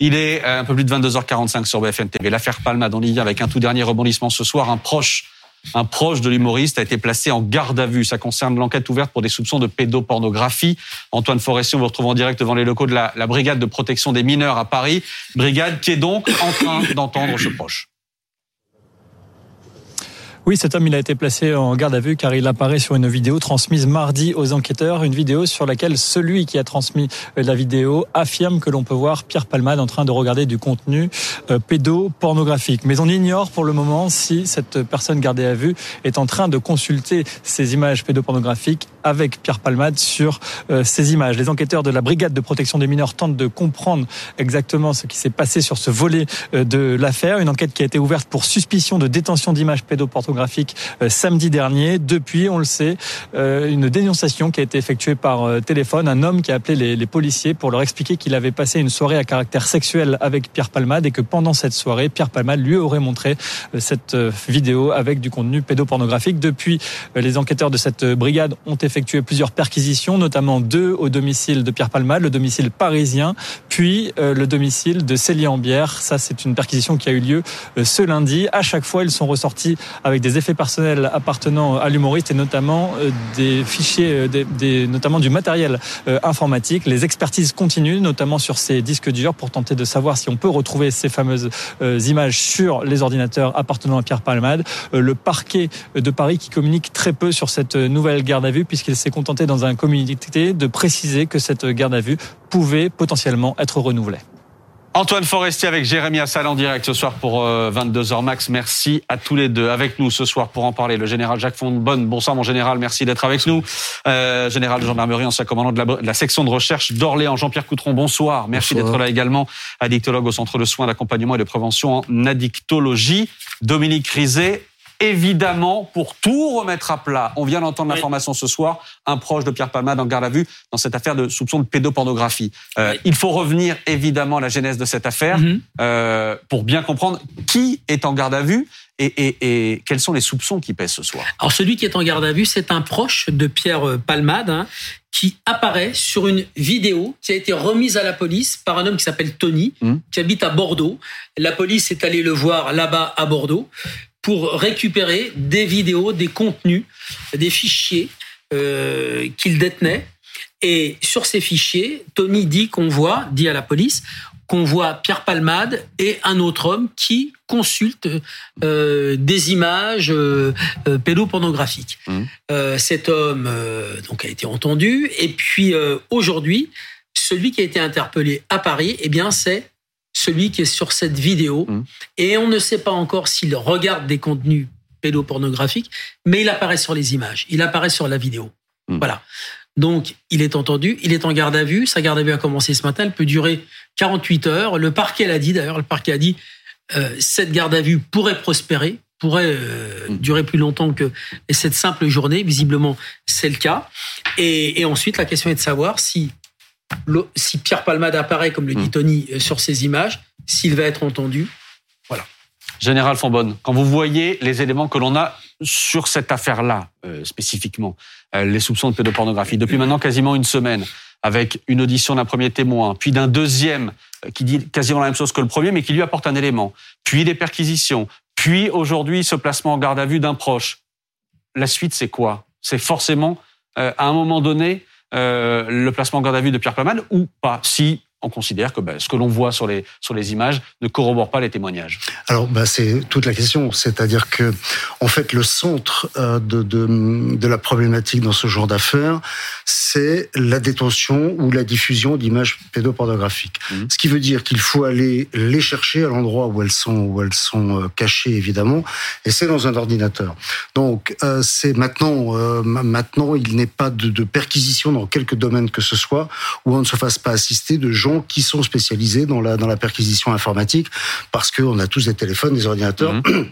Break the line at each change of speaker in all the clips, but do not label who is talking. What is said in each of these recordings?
Il est un peu plus de 22h45 sur BFM TV. L'affaire Palmade, on y vient avec un tout dernier rebondissement ce soir. Un proche, un proche de l'humoriste a été placé en garde à vue. Ça concerne l'enquête ouverte pour des soupçons de pédopornographie. Antoine Forestier, on vous retrouve en direct devant les locaux de la, la brigade de protection des mineurs à Paris. Brigade qui est donc en train d'entendre ce proche.
Oui, cet homme, il a été placé en garde à vue car il apparaît sur une vidéo transmise mardi aux enquêteurs, une vidéo sur laquelle celui qui a transmis la vidéo affirme que l'on peut voir Pierre Palmade en train de regarder du contenu euh, pédopornographique. Mais on ignore pour le moment si cette personne gardée à vue est en train de consulter ces images pédopornographiques avec Pierre Palmade sur euh, ces images. Les enquêteurs de la brigade de protection des mineurs tentent de comprendre exactement ce qui s'est passé sur ce volet euh, de l'affaire. Une enquête qui a été ouverte pour suspicion de détention d'images pédopornographiques euh, samedi dernier. Depuis, on le sait, euh, une dénonciation qui a été effectuée par euh, téléphone, un homme qui a appelé les, policiers pour leur expliquer qu'il avait passé une soirée à caractère sexuel avec Pierre Palmade et que pendant cette soirée, Pierre Palmade lui aurait montré cette vidéo avec du contenu pédopornographique. Depuis, les enquêteurs de cette brigade ont effectué plusieurs perquisitions, notamment deux au domicile de Pierre Palmade, le domicile parisien, puis le domicile de Célie Ambière. Ça, c'est une perquisition qui a eu lieu ce lundi. À chaque fois, ils sont ressortis avec des effets personnels appartenant à l'humoriste et notamment euh, des fichiers, euh, notamment du matériel euh, informatique. Les expertises continuent, notamment sur ces disques durs, pour tenter de savoir si on peut retrouver ces fameuses images sur les ordinateurs appartenant à Pierre Palmade. Le parquet de Paris qui communique très peu sur cette nouvelle garde à vue, puisqu'il s'est contenté dans un communiqué de préciser que cette garde à vue pouvait potentiellement être renouvelée.
Antoine Forestier avec Jérémy Assal en direct ce soir pour 22h euh, max. Merci à tous les deux. Avec nous ce soir pour en parler, le général Jacques Fondbonne. Bonsoir mon général, merci d'être avec nous. Euh, général de gendarmerie, ancien commandant de la, de la section de recherche d'Orléans. Jean-Pierre Coutron, bonsoir. Merci d'être là également. Addictologue au Centre de soins, d'accompagnement et de prévention en addictologie. Dominique Rizet, évidemment, pour tout remettre à plat, on vient d'entendre l'information ce soir, un proche de Pierre Palmade en garde à vue dans cette affaire de soupçon de pédopornographie. Euh, il faut revenir évidemment à la genèse de cette affaire mhm. euh, pour bien comprendre qui est en garde à vue et, quels sont les soupçons qui pèsent ce soir.
Alors celui qui est en garde à vue, c'est un proche de Pierre Palmade. Hein, qui apparaît sur une vidéo qui a été remise à la police par un homme qui s'appelle Tony, mhm. qui habite à Bordeaux. La police est allée le voir là-bas à Bordeaux pour récupérer des vidéos, des contenus, des fichiers euh, qu'il détenait. Et sur ces fichiers, Tony dit qu'on voit, dit à la police, qu'on voit Pierre Palmade et un autre homme qui consulte euh, des images euh, pédopornographiques. Mmh. Euh, cet homme donc a été entendu et puis aujourd'hui, celui qui a été interpellé à Paris, eh bien c'est celui qui est sur cette vidéo. Mmh. Et on ne sait pas encore s'il regarde des contenus pédopornographiques, mais il apparaît sur les images, il apparaît sur la vidéo. Mmh. Voilà. Donc, il est entendu, il est en garde à vue. Sa garde à vue a commencé ce matin, elle peut durer 48 heures. Le parquet l'a dit, d'ailleurs, le parquet a dit, euh, cette garde à vue pourrait prospérer, pourrait euh, mmh. durer plus longtemps que cette simple journée. Visiblement, c'est le cas. Et, et ensuite, la question est de savoir si si Pierre Palmade apparaît, comme le dit hmm. Tony, euh, sur ces images, s'il va être entendu. Voilà.
Général Fonbonne, quand vous voyez les éléments que l'on a sur cette affaire-là, euh, spécifiquement, euh, les soupçons de pédopornographie, depuis maintenant quasiment une semaine, avec une audition d'un premier témoin, puis d'un deuxième qui dit quasiment la même chose que le premier, mais qui lui apporte un élément, puis des perquisitions, puis aujourd'hui ce placement en garde à vue d'un proche. La suite, c'est quoi? C'est forcément, à un moment donné, euh, le placement en garde à vue de Pierre Palmade ou pas Si on considère que ben, ce que l'on voit sur les, sur les images ne corrobore pas les témoignages
Alors, ben, c'est toute la question. C'est-à-dire que, en fait, le centre euh, de, de, de la problématique dans ce genre d'affaires, c'est la détention ou la diffusion d'images pédopornographiques. Mmh. Ce qui veut dire qu'il faut aller les chercher à l'endroit où elles sont, où elles sont euh, cachées, évidemment, et c'est dans un ordinateur. Donc, euh, c'est maintenant, maintenant, il n'est pas de, de perquisition dans quelque domaine que ce soit où on ne se fasse pas assister de gens qui sont spécialisés dans la, perquisition informatique, parce qu'on a tous des téléphones, des ordinateurs. Mhm.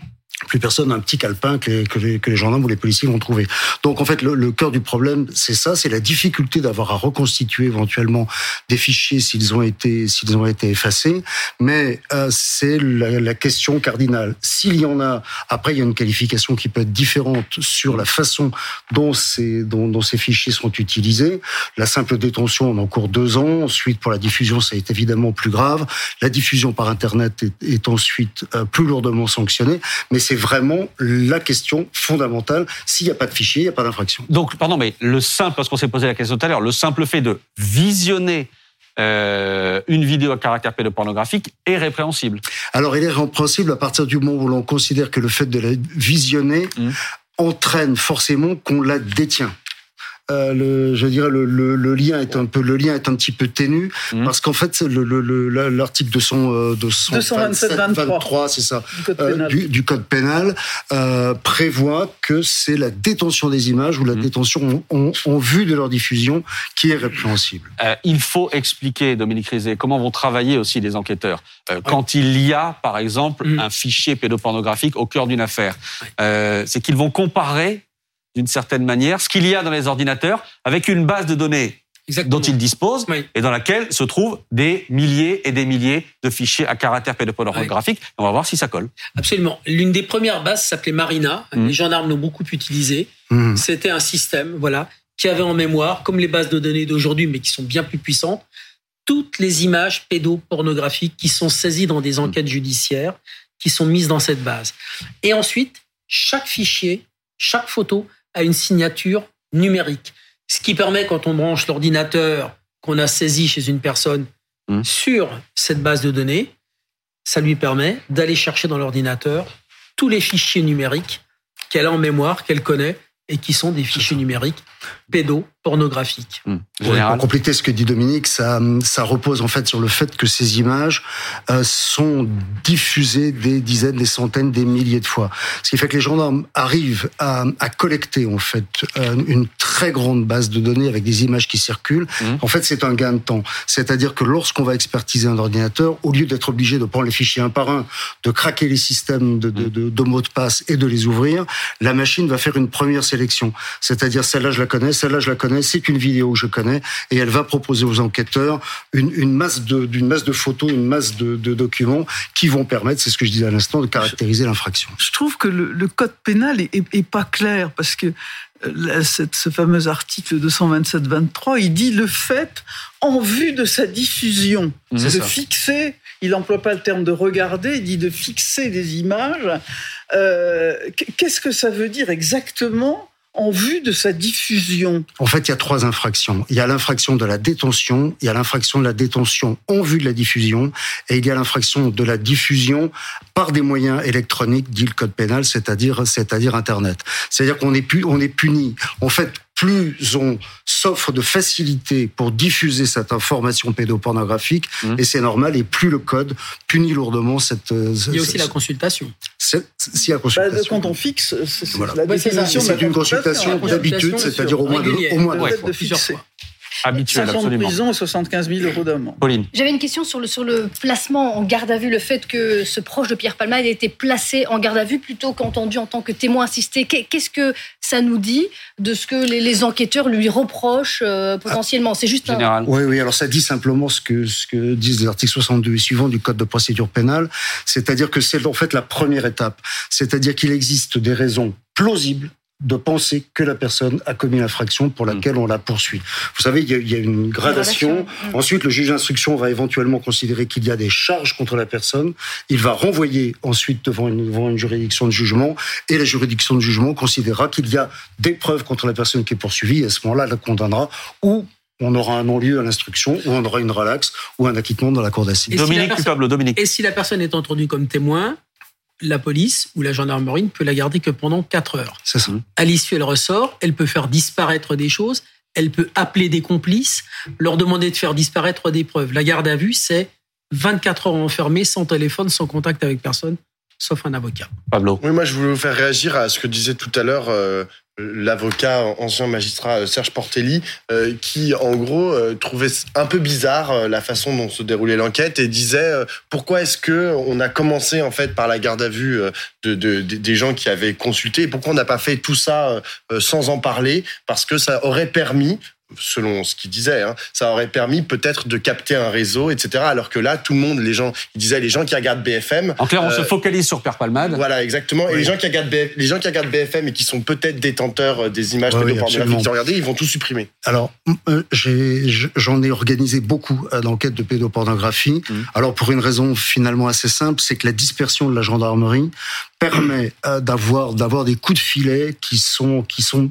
Plus personne n'a un petit calepin que que, les, que les, gendarmes ou les policiers vont trouver. Donc en fait, le, cœur du problème, c'est ça, c'est la difficulté d'avoir à reconstituer éventuellement des fichiers s'ils ont été s'ils ont été effacés. Mais euh, c'est la, question cardinale. S'il y en a, après il y a une qualification qui peut être différente sur la façon dont ces dont, ces fichiers sont utilisés. La simple détention en cours deux ans. Ensuite, pour la diffusion, ça est évidemment plus grave. La diffusion par Internet est, ensuite euh, plus lourdement sanctionnée. Mais vraiment la question fondamentale. S'il n'y a pas de fichier, il n'y a pas d'infraction.
Donc, pardon, mais le simple, parce qu'on s'est posé la question tout à l'heure, le simple fait de visionner euh, une vidéo à caractère pédopornographique est répréhensible.
Alors, il est répréhensible à partir du moment où l'on considère que le fait de la visionner mmh. entraîne forcément qu'on la détient. Euh, le, je dirais le, le, le, lien est un peu le lien est un petit peu ténu mmh. parce qu'en fait l'article de son euh, de son
227
c'est ça du code pénal, euh, du, du code pénal euh, prévoit que c'est la détention des images ou la mmh. détention en, en, en, vue de leur diffusion qui est répréhensible.
Euh, il faut expliquer Dominique Rizet comment vont travailler aussi les enquêteurs quand il y a par exemple mmh. un fichier pédopornographique au cœur d'une affaire. c'est qu'ils vont comparer d'une certaine manière, ce qu'il y a dans les ordinateurs avec une base de données Exactement. dont ils disposent oui. et dans laquelle se trouvent des milliers et des milliers de fichiers à caractère pédopornographique. Oui. On va voir si ça colle.
Absolument. L'une des premières bases s'appelait Marina. Mmh. Les gendarmes l'ont beaucoup utilisé. Mmh. C'était un système, voilà, qui avait en mémoire, comme les bases de données d'aujourd'hui, mais qui sont bien plus puissantes, toutes les images pédopornographiques qui sont saisies dans des enquêtes judiciaires, qui sont mises dans cette base. Et ensuite, chaque fichier, chaque photo à une signature numérique. Ce qui permet, quand on branche l'ordinateur qu'on a saisi chez une personne mmh. sur cette base de données, ça lui permet d'aller chercher dans l'ordinateur tous les fichiers numériques qu'elle a en mémoire, qu'elle connaît et qui sont des fichiers numériques pédopornographiques.
Mmh. Pour compléter ce que dit Dominique, ça, ça repose en fait sur le fait que ces images euh, sont diffusées des dizaines, des centaines, des milliers de fois. Ce qui fait que les gendarmes arrivent à, à collecter en fait euh, une très grande base de données avec des images qui circulent. Mmh. En fait, c'est un gain de temps. C'est-à-dire que lorsqu'on va expertiser un ordinateur, au lieu d'être obligé de prendre les fichiers un par un, de craquer les systèmes de, de, de, de mots de passe et de les ouvrir, la machine va faire une première sélection. C'est-à-dire celle-là, je la connais, celle-là, je la connais, c'est une vidéo que je connais, et elle va proposer aux enquêteurs une, une masse de, d'une masse de photos, une masse de, de, documents qui vont permettre, c'est ce que je disais à l'instant, de caractériser l'infraction.
Je trouve que le, le code pénal est, est, est, pas clair parce que euh, cette, ce fameux article 227-23, il dit le fait en vue de sa diffusion, c'est de ça. fixer, il n'emploie pas le terme de regarder, il dit de fixer des images. Euh, Qu'est-ce que ça veut dire exactement en vue de sa diffusion
En fait, il y a trois infractions. Il y a l'infraction de la détention, il y a l'infraction de la détention en vue de la diffusion, et il y a l'infraction de la diffusion par des moyens électroniques, dit le code pénal, c'est-à-dire c'est-à-dire Internet. C'est-à-dire qu'on est, on est puni. En fait, plus on s'offre de facilité pour diffuser cette information pédopornographique, mmh. et c'est normal, et plus le code punit lourdement cette...
Il y a aussi la consultation.
C'est, si la consultation.
Bah, quand on fixe, c'est,
voilà.
la définition
c'est une consultation, d'habitude, c'est-à-dire au moins de, au moins
de, de fixer
habituel,
5 ans
absolument.
de prison et 75 000 euros d'amende.
Pauline.
J'avais une question sur le, sur le placement en garde à vue, le fait que ce proche de Pierre Palmade ait été placé en garde à vue plutôt qu'entendu en tant que témoin assisté. Qu'est-ce que ça nous dit de ce que les, les enquêteurs lui reprochent euh, potentiellement? C'est juste
Général.
un... Oui, oui, alors ça dit simplement ce que, ce que disent les articles 62 et suivants du Code de procédure pénale, c'est-à-dire que c'est en fait la première étape, c'est-à-dire qu'il existe des raisons plausibles de penser que la personne a commis l'infraction pour laquelle on la poursuit. Vous savez, il y a, il y a une gradation. Mmh. Ensuite, le juge d'instruction va éventuellement considérer qu'il y a des charges contre la personne. Il va renvoyer ensuite devant une, devant une juridiction de jugement et la juridiction de jugement considérera qu'il y a des preuves contre la personne qui est poursuivie et à ce moment-là, la condamnera ou on aura un non-lieu à l'instruction, ou on aura une relaxe, ou un acquittement dans la cour d'assises.
Dominique si Pablo, Dominique.
Et si la personne est entendue comme témoin, la police ou la gendarmerie ne peut la garder que pendant 4 heures.
C'est ça.
À l'issue, elle ressort, elle peut faire disparaître des choses, elle peut appeler des complices, leur demander de faire disparaître des preuves. La garde à vue, c'est 24 heures enfermée, sans téléphone, sans contact avec personne, sauf un avocat.
Pablo.
Oui, moi je voulais vous faire réagir à ce que disait tout à l'heure euh, l'avocat ancien magistrat euh, Serge Portelli, euh, qui en gros euh, trouvait un peu bizarre la façon dont se déroulait l'enquête et disait pourquoi est-ce que on a commencé en fait par la garde à vue de, des gens qui avaient consulté et pourquoi on n'a pas fait tout ça sans en parler? Parce que ça aurait permis selon ce qu'il disait, hein, ça aurait permis peut-être de capter un réseau, etc. Alors que là, tout le monde, les gens, il disait les gens qui regardent BFM.
En clair, on se euh, focalise sur Père Palmade.
Voilà, exactement. Et les gens qui regardent BFM, les gens qui regardent BFM et qui sont peut-être détenteurs euh, des images ouais, pédopornographiques qu'ils ont regardées, ils vont tout supprimer.
Alors, euh, j'en ai, organisé beaucoup d'enquêtes de pédopornographie. Mmh. Alors, pour une raison finalement assez simple, c'est que la dispersion de la gendarmerie permet d'avoir d'avoir des coups de filet qui sont qui sont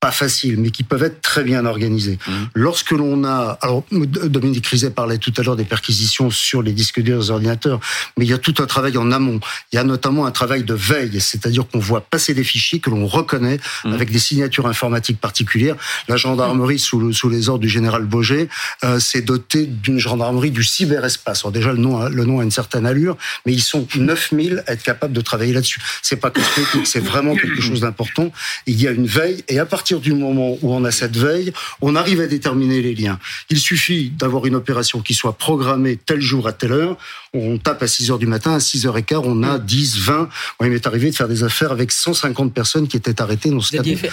pas faciles, mais qui peuvent être très bien organisés. Mmh. Lorsque l'on a, alors Dominique Rizet parlait tout à l'heure des perquisitions sur les disques durs des ordinateurs, mais il y a tout un travail en amont. Il y a notamment un travail de veille, c'est-à-dire qu'on voit passer des fichiers que l'on reconnaît mmh. avec des signatures informatiques particulières. La gendarmerie, sous, le, sous les ordres du général Boger, euh, s'est dotée d'une gendarmerie du cyberespace. Alors déjà, le nom, a, le nom a une certaine allure, mais ils sont 9000 à être capables de travailler là-dessus. C'est pas cosmétique, c'est vraiment quelque chose d'important. Il y a une veille, et à partir du moment où on a cette veille, on arrive à déterminer les liens. Il suffit d'avoir une opération qui soit programmée tel jour à telle heure. On tape à 6 heures du matin, à 6 h 15 on a 10, 20. il m'est arrivé de faire des affaires avec 150 personnes qui étaient arrêtées dans ce
cas. fait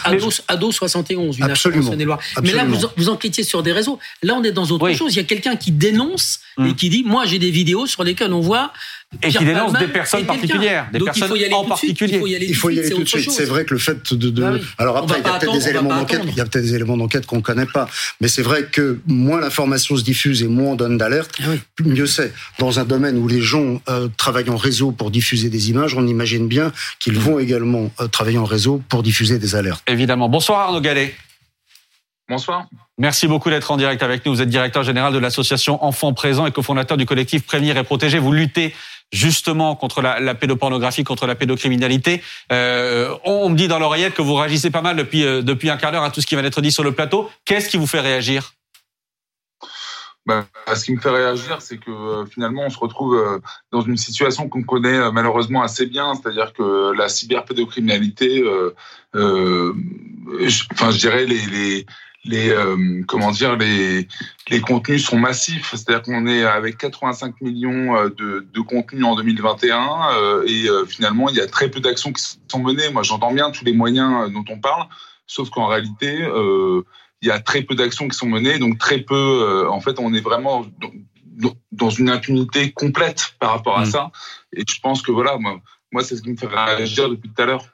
Ado, 71, une
Absolument.
Mais là, vous, vous enquêtiez sur des réseaux. Là, on est dans autre chose. Il y a quelqu'un qui dénonce et hum. qui dit, moi, j'ai des vidéos sur lesquelles on voit
et qui dénonce des personnes particulières, des personnes en particulier.
Il faut y aller tout de suite. C'est vrai que le fait de, de... Ah alors après, il y a peut-être des éléments d'enquête, il y a peut-être des éléments d'enquête qu'on connaît pas, mais c'est vrai que moins l'information se diffuse et moins on donne d'alerte, ah mieux c'est. Dans un domaine où les gens euh, travaillent en réseau pour diffuser des images, on imagine bien qu'ils vont également euh, travailler en réseau pour diffuser des alertes.
Évidemment. Bonsoir Arnaud Gallet.
Bonsoir.
Merci beaucoup d'être en direct avec nous. Vous êtes directeur général de l'association Enfants Présents et cofondateur du collectif Prévenir et Protéger. Vous luttez justement contre la, pédopornographie, contre la pédocriminalité. Euh, on me dit dans l'oreillette que vous réagissez pas mal depuis, euh, depuis un quart d'heure à tout ce qui va être dit sur le plateau. Qu'est-ce qui vous fait réagir?
Bah, ce qui me fait réagir, c'est que euh, finalement, on se retrouve dans une situation qu'on connaît malheureusement assez bien, c'est-à-dire que la cyberpédocriminalité, enfin, je dirais les les euh, comment dire les les contenus sont massifs, c'est-à-dire qu'on est avec 85 millions euh, de, de contenus en 2021 euh, et finalement il y a très peu d'actions qui sont menées. Moi j'entends bien tous les moyens dont on parle, sauf qu'en réalité il y a très peu d'actions qui sont menées, donc très peu. en fait, on est vraiment dans une impunité complète par rapport à mmh. ça. Et je pense que voilà, moi, moi c'est ce qui me fait réagir depuis tout à l'heure.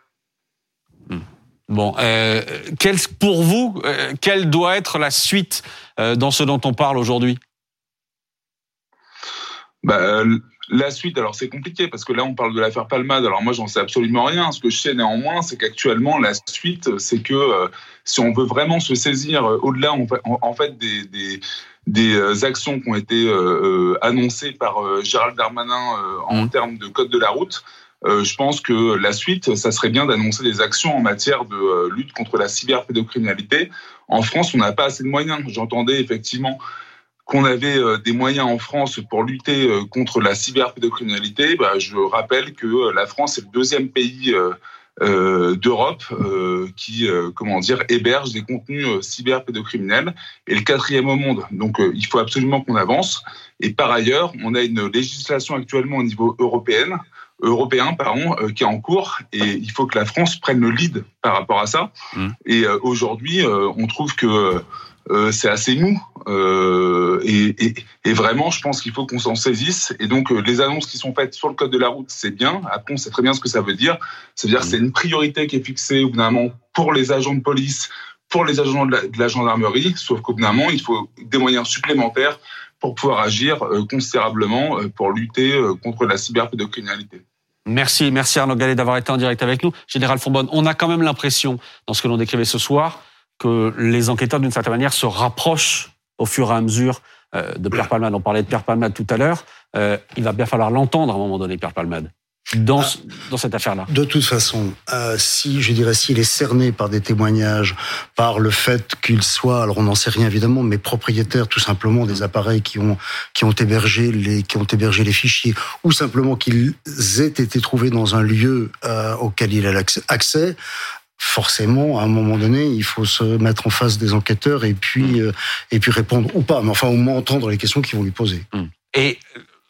Bon, euh, pour vous, euh, quelle doit être la suite euh, dans ce dont on parle aujourd'hui?
Bah, La suite, alors c'est compliqué parce que là on parle de l'affaire Palmade. Alors moi j'en sais absolument rien. Ce que je sais néanmoins, c'est qu'actuellement la suite, c'est que si on veut vraiment se saisir au-delà en, fait des, des des actions qui ont été annoncées par Gérald Darmanin en mmh. termes de code de la route, euh, je pense que la suite, ça serait bien d'annoncer des actions en matière de euh, lutte contre la cyberpédocriminalité. En France, on n'a pas assez de moyens. J'entendais effectivement qu'on avait euh, des moyens en France pour lutter contre la cyberpédocriminalité. Bah, je rappelle que la France est le deuxième pays d'Europe qui, comment dire, héberge des contenus cyberpédocriminels et le quatrième au monde. Donc, il faut absolument qu'on avance. Et par ailleurs, on a une législation actuellement au niveau européen européen pardon, euh, qui est en cours et il faut que la France prenne le lead par rapport à ça. Mmh. Et euh, aujourd'hui, euh, on trouve que c'est assez mou et, et, et, vraiment, je pense qu'il faut qu'on s'en saisisse. Et donc, les annonces qui sont faites sur le code de la route, c'est bien. Après, on sait très bien ce que ça veut dire. Ça veut dire que c'est une priorité qui est fixée moment pour les agents de police, pour les agents de la, de la gendarmerie. Sauf qu'au bout d'un moment, il faut des moyens supplémentaires pour pouvoir agir considérablement pour lutter contre la cyberpédocriminalité.
Merci, merci Arnaud Gallet d'avoir été en direct avec nous. Général Fonbonne, on a quand même l'impression, dans ce que l'on décrivait ce soir, que les enquêteurs, d'une certaine manière, se rapprochent au fur et à mesure euh, de Pierre Palmade. On parlait de Pierre Palmade tout à l'heure. Euh, il va bien falloir l'entendre à un moment donné, Pierre Palmade dans, ah. dans cette affaire-là
De toute façon, euh, si je dirais s'il est cerné par des témoignages, par le fait qu'il soit, alors on n'en sait rien évidemment, mais propriétaire tout simplement des appareils qui ont qui ont hébergé les qui ont hébergé les fichiers, ou simplement qu'ils aient été trouvés dans un lieu euh, auquel il a accès, forcément, à un moment donné, il faut se mettre en face des enquêteurs et puis, euh, et puis répondre ou pas, mais enfin au moins entendre les questions qu'ils vont lui poser.
Hum. Et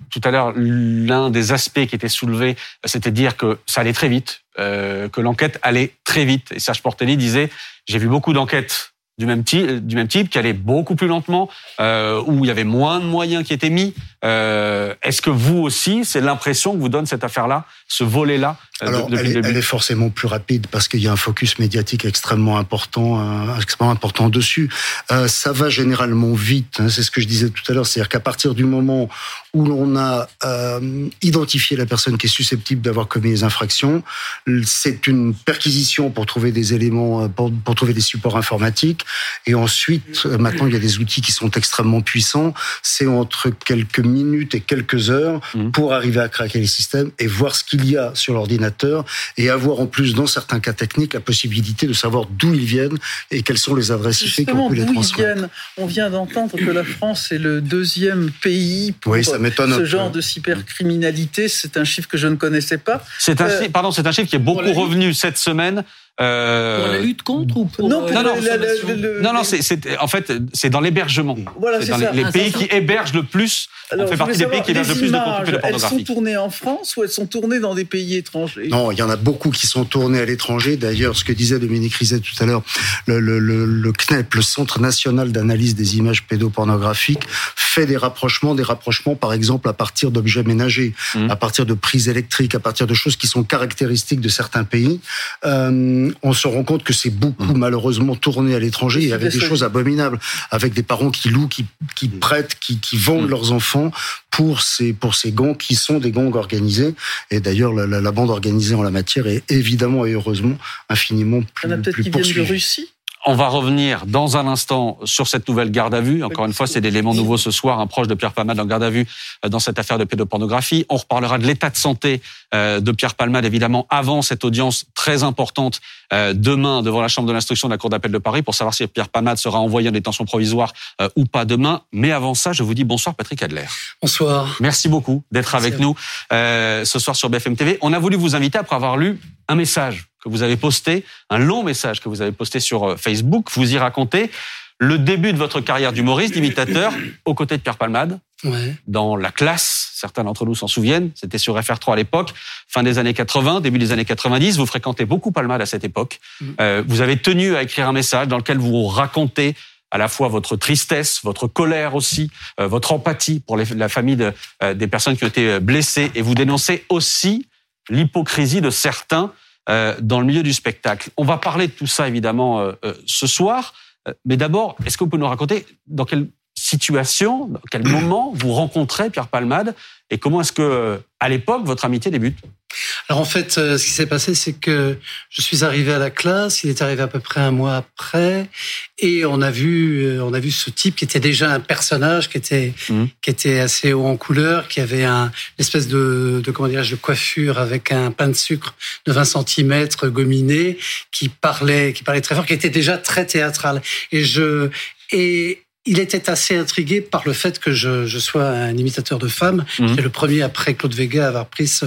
tout à l'heure, l'un des aspects qui était soulevé, c'était dire que ça allait très vite, euh, que l'enquête allait très vite. Et Serge Portelli disait, j'ai vu beaucoup d'enquêtes du même type, du même type, qui allaient beaucoup plus lentement, euh, où il y avait moins de moyens qui étaient mis. Euh, Est-ce que vous aussi, c'est l'impression que vous donne cette affaire-là, ce volet-là
euh, Alors, elle, est, elle, est, forcément plus rapide parce qu'il y a un focus médiatique extrêmement important, euh, extrêmement important dessus. Euh, ça va généralement vite. Hein, c'est ce que je disais tout à l'heure, c'est-à-dire qu'à partir du moment où l'on a euh, identifié la personne qui est susceptible d'avoir commis les infractions, c'est une perquisition pour trouver des éléments, euh, pour, pour, trouver des supports informatiques, et ensuite, euh, maintenant, il y a des outils qui sont extrêmement puissants. C'est entre quelques minutes et quelques heures mmh. pour arriver à craquer les systèmes et voir ce qu'il y a sur l'ordinateur et avoir en plus, dans certains cas techniques, la possibilité de savoir d'où ils viennent et quelles sont les adresses IP qu'on peut les transmettre.
On vient d'entendre que la France est le deuxième pays pour
oui, ça
ce genre de cybercriminalité. C'est un chiffre que je ne connaissais pas.
C'est un, euh, pardon, c'est un chiffre qui est beaucoup revenu cette semaine.
Euh... Pour la lutte contre ou pour
non,
euh,
non,
non, le, non, non, c'est en fait c'est dans l'hébergement.
Voilà,
c'est les, les
ah,
pays qui hébergent le plus.
Alors,
on fait partie des pays qui hébergent le plus de contenu pornographique.
Elles sont tournées en France ou elles sont tournées dans des pays étrangers?
Non, il y en a beaucoup qui sont tournées à l'étranger. D'ailleurs, ce que disait Dominique Rizet tout à l'heure, le, le, le, le, CNEP, le Centre national d'analyse des images pédopornographiques, fait des rapprochements, des rapprochements, par exemple, à partir d'objets ménagers, mmh. à partir de prises électriques, à partir de choses qui sont caractéristiques de certains pays. Euh, on se rend compte que c'est beaucoup mmh. malheureusement tourné à l'étranger et avec des choses abominables, avec des parents qui louent, qui, qui prêtent, qui, qui vendent mmh. leurs enfants pour ces pour ces gangs qui sont des gangs organisés. Et d'ailleurs, la, la, la, bande organisée en la matière est évidemment et heureusement infiniment plus,
Il y en a peut-être qui viennent de Russie
on va revenir dans un instant sur cette nouvelle garde à vue. Encore une fois, c'est l'élément nouveau ce soir. Un proche de Pierre Palmade en garde à vue dans cette affaire de pédopornographie. On reparlera de l'état de santé de Pierre Palmade, évidemment, avant cette audience très importante demain devant la Chambre de l'instruction de la Cour d'appel de Paris pour savoir si Pierre Palmade sera envoyé en détention provisoire ou pas demain. Mais avant ça, je vous dis bonsoir Patrick Adler.
Bonsoir.
Merci beaucoup d'être avec nous euh, ce soir sur BFM TV. On a voulu vous inviter après avoir lu un message que vous avez posté, un long message que vous avez posté sur Facebook. Vous y racontez le début de votre carrière d'humoriste, d'imitateur, aux côtés de Pierre Palmade,
ouais.
dans la classe. Certains d'entre nous s'en souviennent. C'était sur FR3 à l'époque, fin des années 80, début des années 90. Vous fréquentez beaucoup Palmade à cette époque. Mmh. Euh, vous avez tenu à écrire un message dans lequel vous racontez à la fois votre tristesse, votre colère aussi, euh, votre empathie pour les, la famille de, euh, des personnes qui ont été blessées, et vous dénoncez aussi l'hypocrisie de certains euh, dans le milieu du spectacle. On va parler de tout ça évidemment euh, euh, ce soir, mais d'abord, est-ce que vous pouvez nous raconter dans quelle situation, dans quel moment vous rencontrez Pierre Palmade et comment est-ce que, à l'époque, votre amitié débute?
Alors en fait, euh, ce qui s'est passé, c'est que je suis arrivé à la classe. Il est arrivé à peu près un mois après, et on a vu, euh, on a vu ce type qui était déjà un personnage, qui était, mmh. qui était assez haut en couleur, qui avait un une espèce de, de comment dirais-je, de coiffure avec un pain de sucre de 20 cm gominé, qui parlait, qui parlait très fort, qui était déjà très théâtral. Et je et il était assez intrigué par le fait que je, je sois un imitateur de femmes. Mmh. J'étais le premier après Claude Vega à avoir pris ce,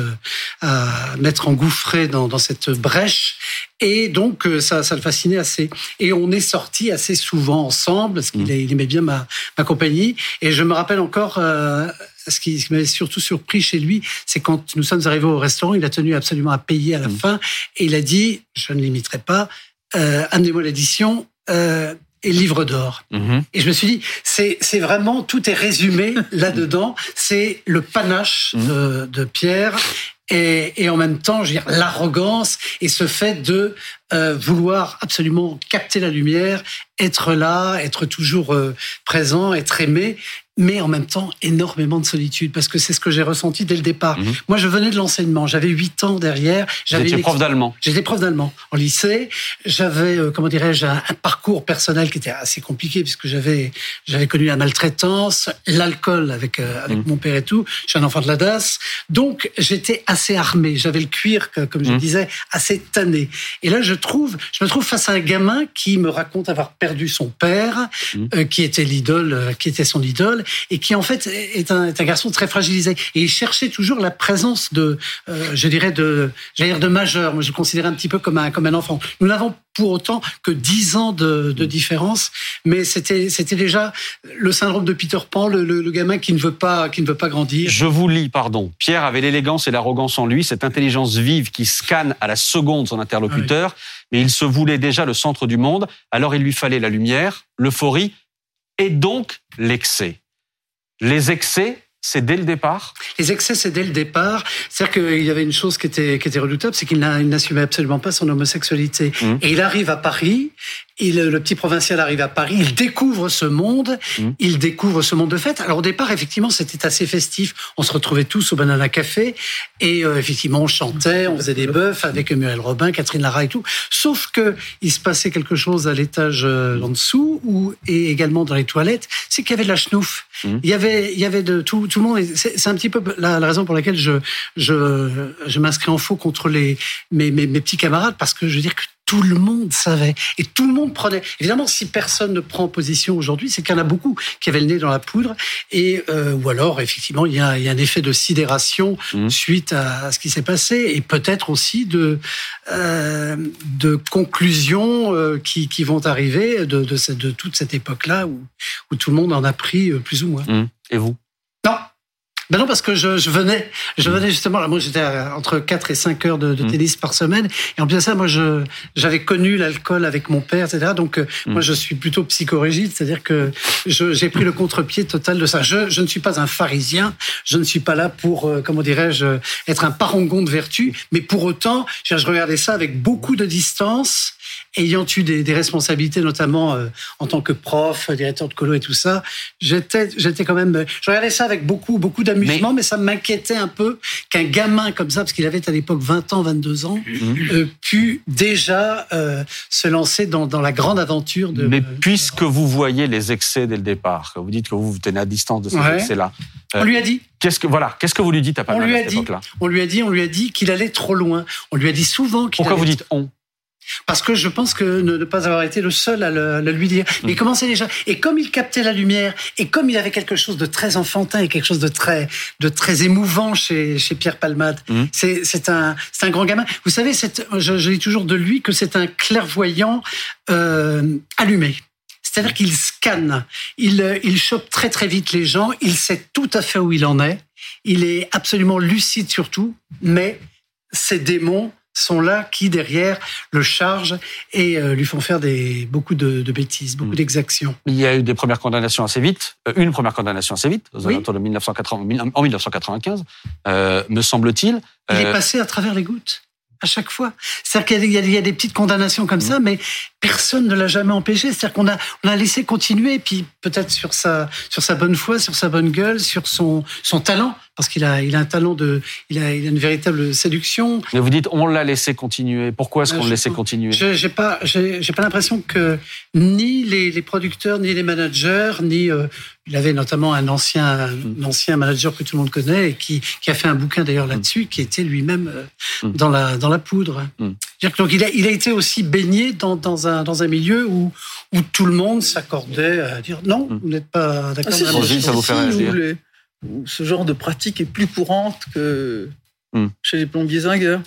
à m'être engouffré dans, dans cette brèche. Et donc, ça, ça le fascinait assez. Et on est sortis assez souvent ensemble, parce qu'il mmh. il aimait bien ma, ma compagnie. Et je me rappelle encore, euh, ce qui, ce qui m'avait surtout surpris chez lui, c'est quand nous sommes arrivés au restaurant, il a tenu absolument à payer à la mmh. fin. Et il a dit, je ne l'imiterai pas, euh, amenez-moi l'addition. Euh, et livre d'or.
Mmh.
Et je me suis dit, c'est, vraiment, tout est résumé là-dedans. C'est le panache mmh. de, de Pierre et, et, en même temps, je veux dire, l'arrogance et ce fait de euh, vouloir absolument capter la lumière, être là, être toujours euh, présent, être aimé, mais en même temps énormément de solitude, parce que c'est ce que j'ai ressenti dès le départ. Mmh. Moi, je venais de l'enseignement, j'avais 8 ans derrière. Une...
prof d'allemand.
J'étais prof d'allemand en lycée. J'avais, euh, comment dirais-je, un, un, parcours personnel qui était assez compliqué, puisque j'avais j'avais connu la maltraitance, l'alcool avec euh, avec mmh. mon père et tout. Je suis un enfant de la DAS, donc j'étais assez armé. J'avais le cuir, comme je mmh. disais, assez tanné. Et là, je trouve, je me trouve face à un gamin qui me raconte avoir perdu son père, euh, qui était l'idole, qui était son idole et qui en fait est un, est un garçon très fragilisé. Et il cherchait toujours la présence de, euh, je dirais de, j'allais dire de majeur. Moi, je le considérais un petit peu comme un comme un enfant. Nous n'avons pour autant que 10 ans de, de différence, mais c'était c'était déjà le syndrome de Peter Pan, le, le, le, gamin qui ne veut pas qui ne veut pas grandir.
Je vous lis, pardon. Pierre avait l'élégance et l'arrogance en lui, cette intelligence vive qui scanne à la seconde son interlocuteur, oui. mais il se voulait déjà le centre du monde. Alors il lui fallait la lumière, l'euphorie et donc l'excès. Les excès, c'est dès le départ
Les excès, c'est dès le départ. C'est-à-dire qu'il y avait une chose qui était, qui était redoutable, c'est qu'il n'assumait absolument pas son homosexualité. Mmh. Et il arrive à Paris, il, le petit provincial arrive à Paris, il découvre ce monde, mmh. il découvre ce monde de fête. Alors au départ, effectivement, c'était assez festif. On se retrouvait tous au Banana Café et euh, effectivement, on chantait, on faisait des bœufs avec Muriel Robin, Catherine Lara et tout. Sauf que il se passait quelque chose à l'étage euh, en dessous ou et également dans les toilettes, c'est qu'il y avait de la schnouf. Mmh. Il y avait, il y avait de tout, tout le monde. C'est un petit peu la, la, raison pour laquelle je, je, je m'inscris en faux contre les mes, mes, mes petits camarades parce que je veux dire que tout le monde savait et tout le monde prenait. Évidemment, si personne ne prend position aujourd'hui, c'est qu'il y en a beaucoup qui avaient le nez dans la poudre et euh, ou alors effectivement il y, a, il y a un effet de sidération mmh. suite à, ce qui s'est passé et peut-être aussi de euh, de conclusions euh, qui, qui vont arriver de, de, cette, de toute cette époque-là où, où tout le monde en a pris euh, plus ou moins.
Mmh. Et vous?
Non, ben non, parce que je, je venais, je venais justement, là, moi j'étais entre 4 et 5 heures de, de, tennis par semaine. Et en plus de ça, moi je, j'avais connu l'alcool avec mon père, etc. Donc mmh. moi je suis plutôt psychorigide, c'est-à-dire que j'ai pris le contre-pied total de ça. Je, je ne suis pas un pharisien, je ne suis pas là pour, euh, comment dirais-je, être un parangon de vertu, mais pour autant, je regardais ça avec beaucoup de distance ayant eu des, des responsabilités, notamment euh, en tant que prof, directeur de colo et tout ça, j'étais, j'étais quand même, je regardais ça avec beaucoup, beaucoup d'amusement, mais... mais... ça m'inquiétait un peu qu'un gamin comme ça, parce qu'il avait à l'époque 20 ans, 22 ans, mmh. euh, pu déjà euh, se lancer dans, dans, la grande aventure de.
Mais puisque vous voyez les excès dès le départ, vous dites que vous vous tenez à distance de ces ouais. excès-là.
on lui a dit.
Qu'est-ce que voilà Qu'est-ce que vous lui dites à Palma
on lui a
à cette
dit,
époque-là?
On lui a dit, on lui a dit qu'il allait trop loin. On lui a dit souvent qu'il.
Pourquoi
allait...
vous dites on?
Parce que je pense que ne, ne pas avoir été le seul à le, à le lui dire. Mais il commençait déjà. Et comme il captait la lumière, et comme il avait quelque chose de très enfantin et quelque chose de très, de très émouvant chez, chez Pierre Palmade, mmh. c'est un, un grand gamin. Vous savez, je, je dis toujours de lui que c'est un clairvoyant euh, allumé. C'est-à-dire qu'il scanne, il, il chope très très vite les gens, il sait tout à fait où il en est, il est absolument lucide surtout, mais ses démons sont là qui derrière le chargent et euh, lui font faire des beaucoup de, de bêtises, beaucoup mmh. d'exactions.
Il y a eu des premières condamnations assez vite, euh, une première condamnation assez vite, aux oui. alentours de 1980, en 1995, euh, me semble-t-il.
Il est passé à travers les gouttes à chaque fois. C'est-à-dire qu'il y, y, a des petites condamnations comme mmh. ça, mais personne ne l'a jamais empêché. C'est-à-dire qu'on a, on a laissé continuer, puis peut-être sur sa, sur sa bonne foi, sur sa bonne gueule, sur son, son talent, parce qu'il a, il a un talent de, il a, il a une véritable séduction.
Mais vous dites, on l'a laissé continuer. Pourquoi est-ce qu'on le laissait continuer?
J'ai pas, j'ai pas l'impression que ni les, les, producteurs, ni les managers, ni euh, il avait notamment un ancien, un ancien manager que tout le monde connaît et qui, qui a fait un bouquin d'ailleurs là-dessus, qui était lui-même euh, dans la, dans la poudre.
Mm.
Donc il a, il a été aussi baigné dans, dans, un, dans un milieu où, où tout le monde s'accordait à dire non,
Mm.
vous n'êtes pas d'accord.
Ah, si,
ça vous fait réagir
où les- où ce genre de pratique est plus courante que
Mm.
chez les plombiers zingueurs.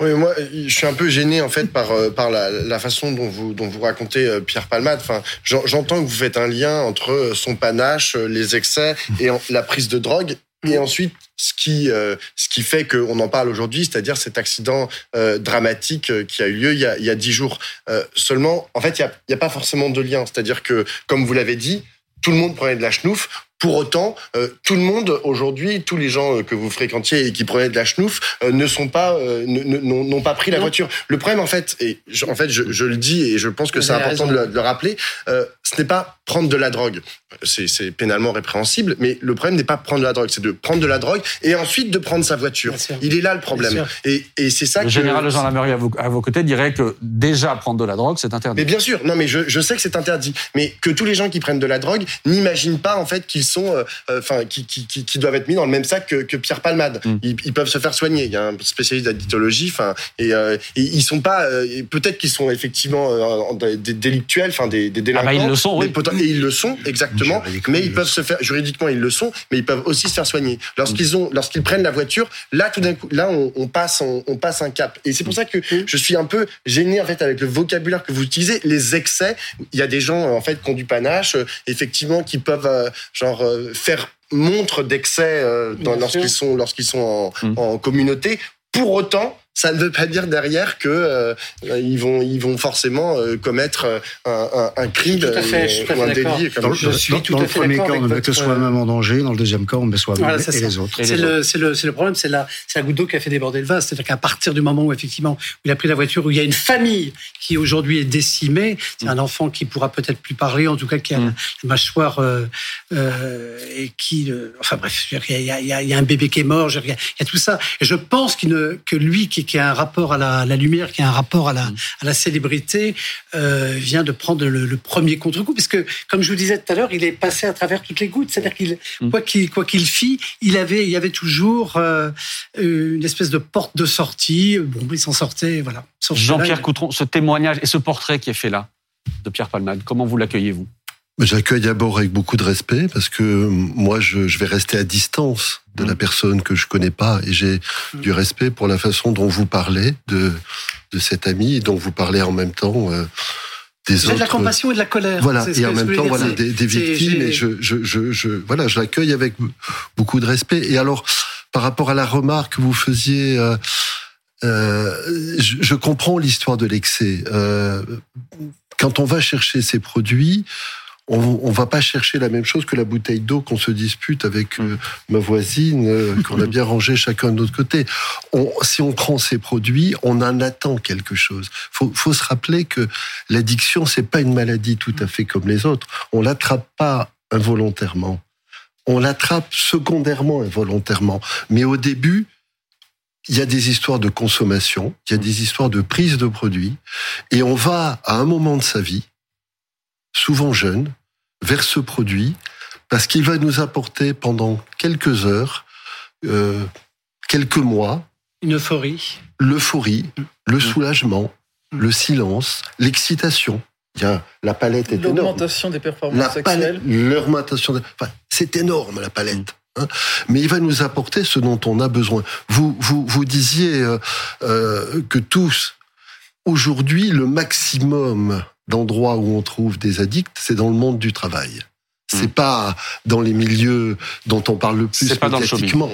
Oui, moi, je suis un peu gêné en fait par euh, par la, la façon dont vous dont vous racontez euh, Pierre Palmade. Enfin, j'en- j'entends que vous faites un lien entre euh, son panache, les excès et la prise de drogue. Et ensuite, ce qui, euh, ce qui fait qu'on en parle aujourd'hui, c'est-à-dire cet accident euh, dramatique euh, qui a eu lieu il y a, il y a 10 jours. Euh, seulement, en fait, il n'y a, a pas forcément de lien. C'est-à-dire que, comme vous l'avez dit, tout le monde prenait de la chenouf. Pour autant, euh, tout le monde aujourd'hui, tous les gens euh, que vous fréquentiez et qui prenaient de la chenouf euh, ne sont pas, euh, n'ont pas pris la
Non.
voiture. Le problème, en fait, et je, en fait, je, je le dis et je pense que c'est important de le, de le rappeler, euh, ce n'est pas prendre de la drogue. C'est pénalement répréhensible, mais le problème n'est pas prendre de la drogue, c'est de prendre de la drogue et ensuite de prendre sa voiture. Il est là le problème. Et, et c'est ça
Le
que
général à vos, à vos côtés dirait que déjà prendre de la drogue, c'est interdit.
Mais bien sûr, non, mais je, je sais que c'est interdit. Mais que tous les gens qui prennent de la drogue n'imaginent pas en fait qu'ils sont, enfin, qui, qui, qui, doivent être mis dans le même sac que, que Pierre Palmade. Mm. Ils, peuvent se faire soigner. Il y a un spécialiste d'addictologie, enfin, et, et, ils sont pas, peut-être qu'ils sont effectivement des délictuels, enfin des, des délinquants. Ah
bah ils le sont, oui.
Et ils le sont exactement, mais ils peuvent se faire juridiquement ils le sont, mais ils peuvent aussi se faire soigner. Lorsqu'ils ont, lorsqu'ils prennent la voiture, là tout d'un coup, là on, passe, on, passe un cap. Et c'est pour ça que je suis un peu gêné en fait avec le vocabulaire que vous utilisez, les excès. Il y a des gens en fait qui ont du panache, effectivement, qui peuvent euh, genre euh, faire montre d'excès euh, lorsqu'ils sont lorsqu'ils sont en, mm. en communauté. Pour autant, ça ne veut pas dire derrière que euh, ils vont ils vont forcément euh, commettre euh, un, un, un crime
tout à fait, ou un délit.
Dans, je suis dans, tout dans le premier cas, on ne met que soi-même en danger. Dans le deuxième cas, on met soi-même et les autres.
C'est le, le, le, problème, c'est la, la goutte d'eau qui a fait déborder le vase. C'est-à-dire qu'à partir du moment où effectivement il a pris la voiture, où il y a une famille qui aujourd'hui est décimée, c'est un enfant qui pourra peut-être plus parler, en tout cas qui a mm. la mâchoire euh, et qui, enfin bref, il y, a, il, y a, il y a un bébé qui est mort, il y a, tout ça. Et je pense ne, que lui qui qui a un rapport à la, lumière, qui a un rapport à la, mm. à la célébrité, euh, vient de prendre le, premier contre-coup. Parce que, comme je vous disais tout à l'heure, il est passé à travers toutes les gouttes. C'est-à-dire qu'il, mm. quoi qu'il quoi qu'il fit, il avait, il y avait toujours euh, une espèce de porte de sortie. Bon, il s'en sortait, voilà.
Jean-Pierre Coutron, ce témoignage et ce portrait qui est fait là de Pierre Palmade, comment vous l'accueillez-vous?
J'accueille d'abord avec beaucoup de respect parce que moi, je, je vais rester à distance de la mm. personne que je connais pas et j'ai mm. du respect pour la façon dont vous parlez de de cet ami et dont vous parlez en même temps euh, des autres.
de la compassion et de la colère.
Voilà et en même temps voilà des, des victimes et je je je, je voilà je l'accueille avec beaucoup de respect et alors par rapport à la remarque que vous faisiez. Euh, euh, je, je, comprends l'histoire de l'excès. Euh, quand on va chercher ces produits, on, on va pas chercher la même chose que la bouteille d'eau qu'on se dispute avec euh, ma voisine, euh, qu'on a bien rangé chacun de notre côté. On, si on prend ces produits, on en attend quelque chose. Faut, faut se rappeler que l'addiction, c'est pas une maladie tout à fait comme les autres. On l'attrape pas involontairement. On l'attrape secondairement involontairement. Mais au début, il y a des histoires de consommation, il y a des histoires de prise de produits, et on va à un moment de sa vie souvent jeunes, vers ce produit, parce qu'il va nous apporter pendant quelques heures, euh, quelques mois,
une euphorie,
l'euphorie, le soulagement, le silence, l'excitation. La palette est énorme.
L'augmentation des performances sexuelles.
L'augmentation, enfin, c'est énorme la palette. Hein. Mais il va nous apporter ce dont on a besoin. Vous, vous, vous disiez euh, euh, que tous, aujourd'hui, le maximum d'endroits où on trouve des addicts, c'est dans le monde du travail. C'est hmm. pas dans les milieux dont on parle le plus
médiatiquement.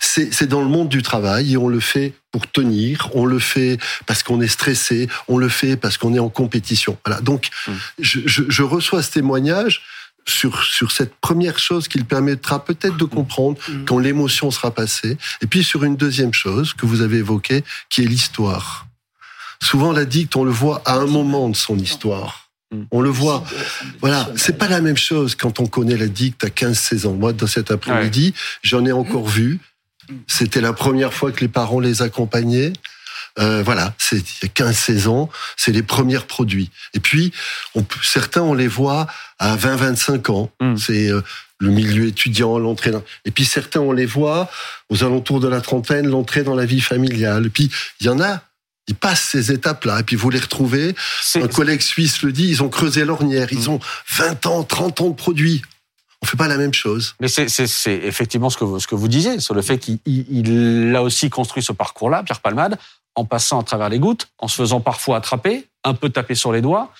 C'est dans le monde du travail et on le fait pour tenir, on le fait parce qu'on est stressé, on le fait parce qu'on est en compétition. Voilà. Donc, hmm. je, je, je, reçois ce témoignage sur, sur cette première chose qui permettra peut-être de comprendre hmm. quand l'émotion sera passée. Et puis sur une deuxième chose que vous avez évoquée, qui est l'histoire. Souvent, l'addict, on le voit à un moment de son histoire. Mm. On le voit. Voilà, c'est pas la même chose quand on connaît l'addict à 15-16 ans. Moi, dans cet après-midi, j'en ai encore vu. C'était la première fois que les parents les accompagnaient. Euh, voilà, c'est il y a 15-16 ans, c'est les premiers produits. Et puis, on, certains, on les voit à 20-25 ans. Mm. C'est euh, le milieu étudiant, l'entrée dans... Et puis certains, on les voit aux alentours de la trentaine, l'entrée dans la vie familiale. Et puis, il y en a ils passent ces étapes-là, et puis vous les retrouvez. Un collègue suisse le dit, ils ont creusé l'ornière, ils mm. ont 20 ans, 30 ans de produits. On fait pas la même chose.
Mais c'est effectivement ce que, vous, ce que vous disiez, sur le fait qu'il a aussi construit ce parcours-là, Pierre Palmade, en passant à travers les gouttes, en se faisant parfois attraper, un peu taper sur les doigts,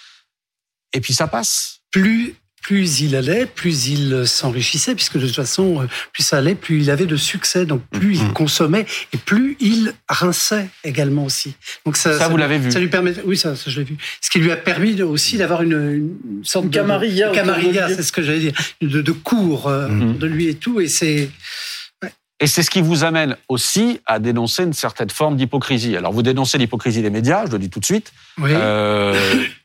et puis ça passe.
Plus plus il allait, plus il s'enrichissait, puisque de toute façon, euh, plus ça allait, plus il avait de succès, donc plus il mm-hmm. consommait et plus il rinçait également aussi.
Donc ça, ça, vous l'avez vu.
Ça lui permet, oui, ça, ça je l'ai vu. Ce qui lui a permis aussi d'avoir une, une, sorte de camarilla, camarilla, c'est ce que j'allais dire, de, de cours euh, mm-hmm. de lui et tout, et c'est
et c'est ce qui vous amène aussi à dénoncer une certaine forme d'hypocrisie. Alors vous dénoncez l'hypocrisie des médias, je le dis tout de suite.
Oui. Euh,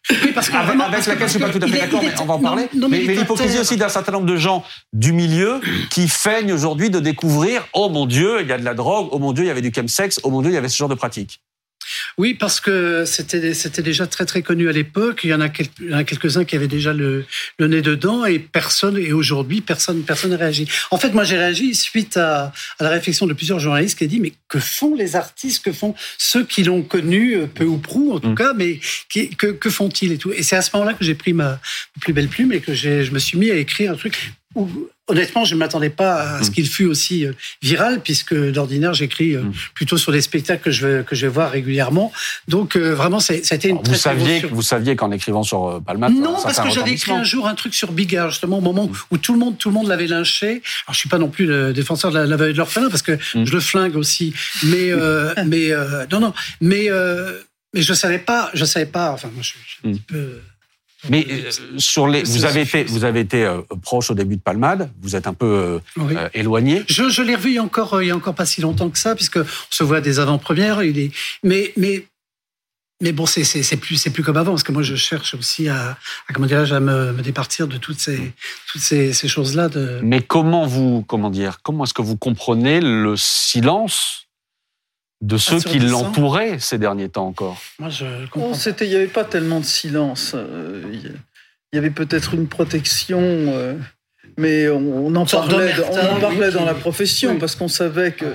oui parce que avec, avec laquelle je suis pas tout à fait d'accord, mais on va en parler. mais, l'hypocrisie aussi d'un certain nombre de gens du milieu qui feignent aujourd'hui de découvrir oh mon Dieu, il y a de la drogue, oh mon Dieu, il y avait du chemsex, oh mon Dieu, il y avait ce genre de pratique.
Oui, parce que c'était c'était déjà très très connu à l'époque. Il y en a, quelques, uns qui avaient déjà le, le nez dedans et personne et aujourd'hui personne personne n'a réagi. En fait, moi j'ai réagi suite à, à, la réflexion de plusieurs journalistes qui ont dit mais que font les artistes, que font ceux qui l'ont connu euh, peu ou prou en tout mm. cas, mais qui, que, que font-ils et tout? Et c'est à ce moment-là que j'ai pris ma plus belle plume et que je me suis mis à écrire un truc où honnêtement, je ne m'attendais pas à ce mm. qu'il fût aussi euh, viral, puisque d'ordinaire, j'écris euh, mm. plutôt sur des spectacles que je vais, que je vais voir régulièrement. Donc, euh, vraiment, ça a été une
très, vous saviez, Vous saviez qu'en écrivant sur Palma
Non, parce que j'avais écrit un jour un truc sur Bigard, justement, au moment mm. où tout le monde, tout le monde l'avait lynché. Alors, je suis pas non plus le défenseur de la, la de l'orphelin, parce que je le flingue aussi. Mais, mais non, non. Mais, mais je savais pas, je savais pas, enfin, moi, je suis un petit peu
mais euh, sur les, vous avez été, vous avez été euh, proche au début de Palmade. Vous êtes un peu euh, éloigné.
Je, je l'ai revu il y a encore, il y a encore pas si longtemps que ça, puisque on se voit des avant-premières. Il est, mais, mais, mais bon, c'est, plus, c'est plus comme avant, parce que moi, je cherche aussi à, à comment dirais à me, me, départir de toutes ces, toutes ces, ces choses-là. De...
Mais comment vous, comment dire, comment est-ce que vous comprenez le silence de ceux qui l'entouraient ces derniers temps encore
Moi, je comprends. il n'y avait pas tellement de silence. Euh, il y avait peut-être une protection, euh, mais on, en parlait, on en parlait dans la profession parce qu'on savait que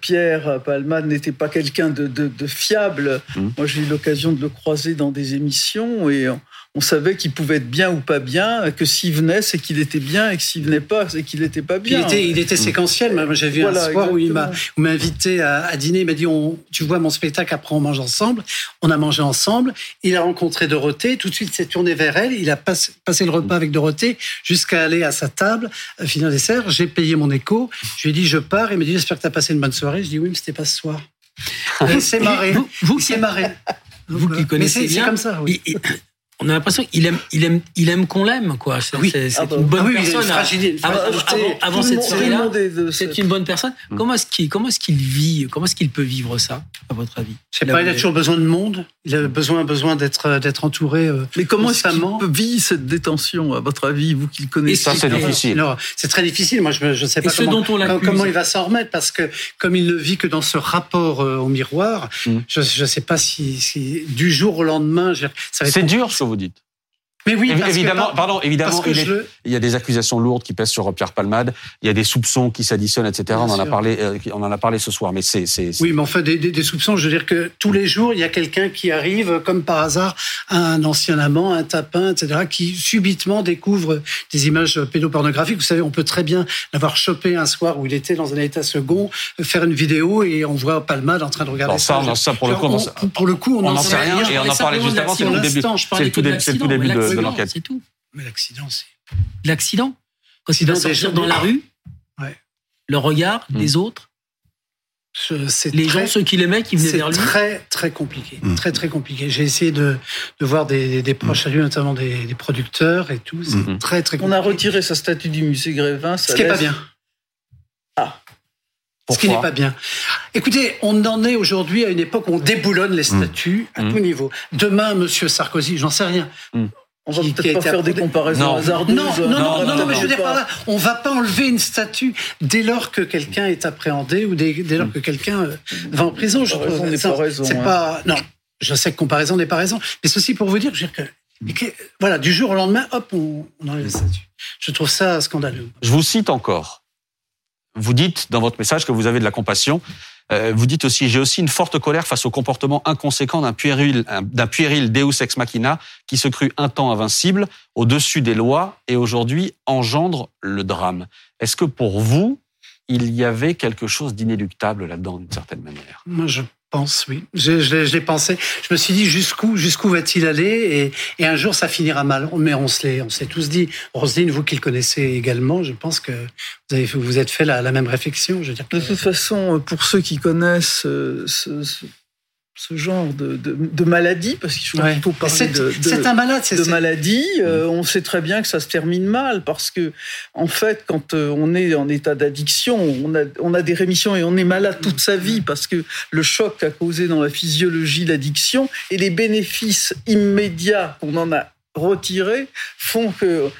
Pierre Palmade n'était pas quelqu'un de, fiable. Hum. Moi, j'ai eu l'occasion de le croiser dans des émissions et on savait qu'il pouvait être bien ou pas bien, que s'il venait, c'est qu'il était bien, et que s'il venait pas, c'est qu'il n'était pas bien.
Il était, il était séquentiel. Moi, j'ai vu un soir où il m'a invité à, dîner. Il m'a dit on, Tu vois mon spectacle, après on mange ensemble. On a mangé ensemble. Il a rencontré Dorothée. Tout de suite, s'est tourné vers elle. Il a passé, le repas avec Dorothée jusqu'à aller à sa table, à finir dessert. J'ai payé mon écho. Je lui ai dit Je pars. Il m'a dit J'espère que tu as passé une bonne soirée. Je dis Oui, mais c'était pas ce soir. Il s'est marré. Vous,
vous, il marré. Vous qui connaissez bien. C'est comme ça. Oui on a l'impression qu'il aime, il aime, il aime qu'on l'aime, quoi. C'est
oui.
ah bah, une bonne ah personne. avant, cette série-là, c'est une bonne personne. Mm. Comment est-ce qu'il, comment est-ce qu'il vit, comment est-ce qu'il peut vivre ça, à votre avis?
Je sais pas. Il a toujours besoin de monde? Il a besoin, besoin d'être, d'être entouré. Euh,
Mais comment est-ce qu'il vit cette détention, à votre avis, vous qui le connaissez
Ça, c'est difficile.
c'est très difficile. Moi, je ne sais pas comment, comment, il va s'en remettre, parce que comme il ne vit que dans ce rapport euh, au miroir, mm. je ne sais pas si, si, du jour au lendemain,
c'est dur que vous dites.
Mais oui,
évidemment, pardon, évidemment, il, y a des accusations lourdes qui pèsent sur Pierre Palmade. Il y a des soupçons qui s'additionnent, etc. on en a parlé, euh, on en a parlé ce soir. Mais c'est,
oui, mais enfin des, des, soupçons. Je veux dire que tous les jours, il y a quelqu'un qui arrive, comme par hasard, un ancien amant, un tapin, etc., qui subitement découvre des images pédopornographiques. Vous savez, on peut très bien l'avoir chopé un soir où il était dans un état second, faire une vidéo et on voit Palmade en train de regarder
ça. ça, pour le coup,
on, pour le coup,
on n'en sait rien. Et on en parlait juste avant. C'est le début. C'est le tout début de
c'est tout.
Mais l'accident, c'est.
L'accident Quand il va sortir dans la rue, le regard hmm. des autres, les gens, ceux qui l'aimaient, qui venaient vers lui.
C'est très, très compliqué. Hmm. Très, très compliqué. J'ai essayé de, de voir des, des, proches à lui, notamment des, producteurs et tout. C'est hmm. très, très compliqué.
On a retiré sa statue du musée Grévin.
Ce qui n'est pas bien. Ah. Ce qui n'est pas bien. Écoutez, on en est aujourd'hui à une époque où on déboulonne les statues à tout niveau. Demain, Monsieur Sarkozy, j'en sais rien.
On va peut-être pas faire des comparaisons hasardeuses.
Non, non, non, non, non, mais je veux dire par là, on va pas enlever une statue dès lors que quelqu'un est appréhendé ou dès, dès lors que quelqu'un euh, va en prison. Je
trouve. C'est pas raison.
C'est pas. Non, je sais que comparaison n'est pas raison, mais aussi pour vous dire, je veux dire que, voilà, du jour au lendemain, hop, on, on enlève la statue. Je trouve ça scandaleux.
Je vous cite encore. Vous dites dans votre message que vous avez de la compassion. Euh, vous dites aussi, j'ai aussi une forte colère face au comportement inconséquent d'un puéril, d'un puéril Deus ex machina qui se crut un temps invincible, au-dessus des lois et aujourd'hui engendre le drame. Est-ce que pour vous, il y avait quelque chose d'inéluctable là-dedans d'une certaine manière?
Pense, oui. Je, je, l'ai pensé. Je me suis dit jusqu'où, jusqu'où va-t-il aller? Et, et, un jour ça finira mal. Mais on se l'est, on s'est tous dit. Roselyne, vous qui le connaissez également, je pense que vous avez, vous êtes fait la, la même réflexion. Je veux dire
De toute façon, pour ceux qui connaissent euh, ce, ce, ce genre de, de, de, maladie, parce qu'il faut parler de,
c'est un malade,
de maladie. Euh, on sait très bien que ça se termine mal, parce que en fait, quand euh, on est en état d'addiction, on a, on a des rémissions et on est malade toute sa vie, parce que le choc a causé dans la physiologie l'addiction et les bénéfices immédiats qu'on en a retirés font que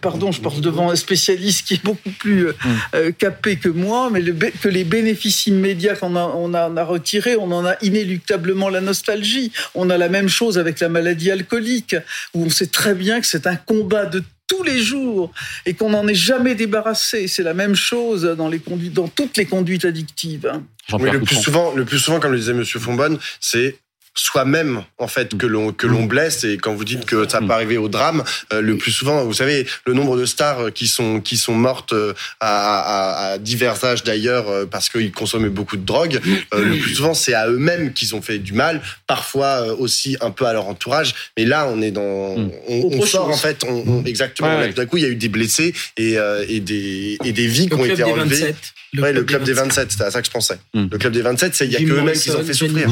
pardon, je parle devant un spécialiste qui est beaucoup plus mm. capé que moi, mais que les bénéfices immédiats qu'on a, on a, on a retirés, on en a inéluctablement la nostalgie. On a la même chose avec la maladie alcoolique, où on sait très bien que c'est un combat de tous les jours et qu'on n'en est jamais débarrassé. C'est la même chose dans, les conduites, dans toutes les conduites addictives.
le plus souvent, le plus souvent, comme le disait Monsieur Fonbonne, c'est soi-même en fait que l'on que l'on mm. blesse. Et quand vous dites que ça peut arriver au drame euh, le plus souvent vous savez le nombre de stars qui sont qui sont mortes euh, à, à, divers âges d'ailleurs euh, parce qu'ils consommaient beaucoup de drogue le plus souvent c'est à eux-mêmes qu'ils ont fait du mal parfois aussi un peu à leur entourage. Mais là on est dans mm. on, sort en fait on, exactement d'un coup il y a eu des blessés et, et des et des vies qui ont été enlevées. le, club, le club des 27, c'était à ça que je pensais. Le club des 27, il y a que eux-mêmes qui ont fait souffrir.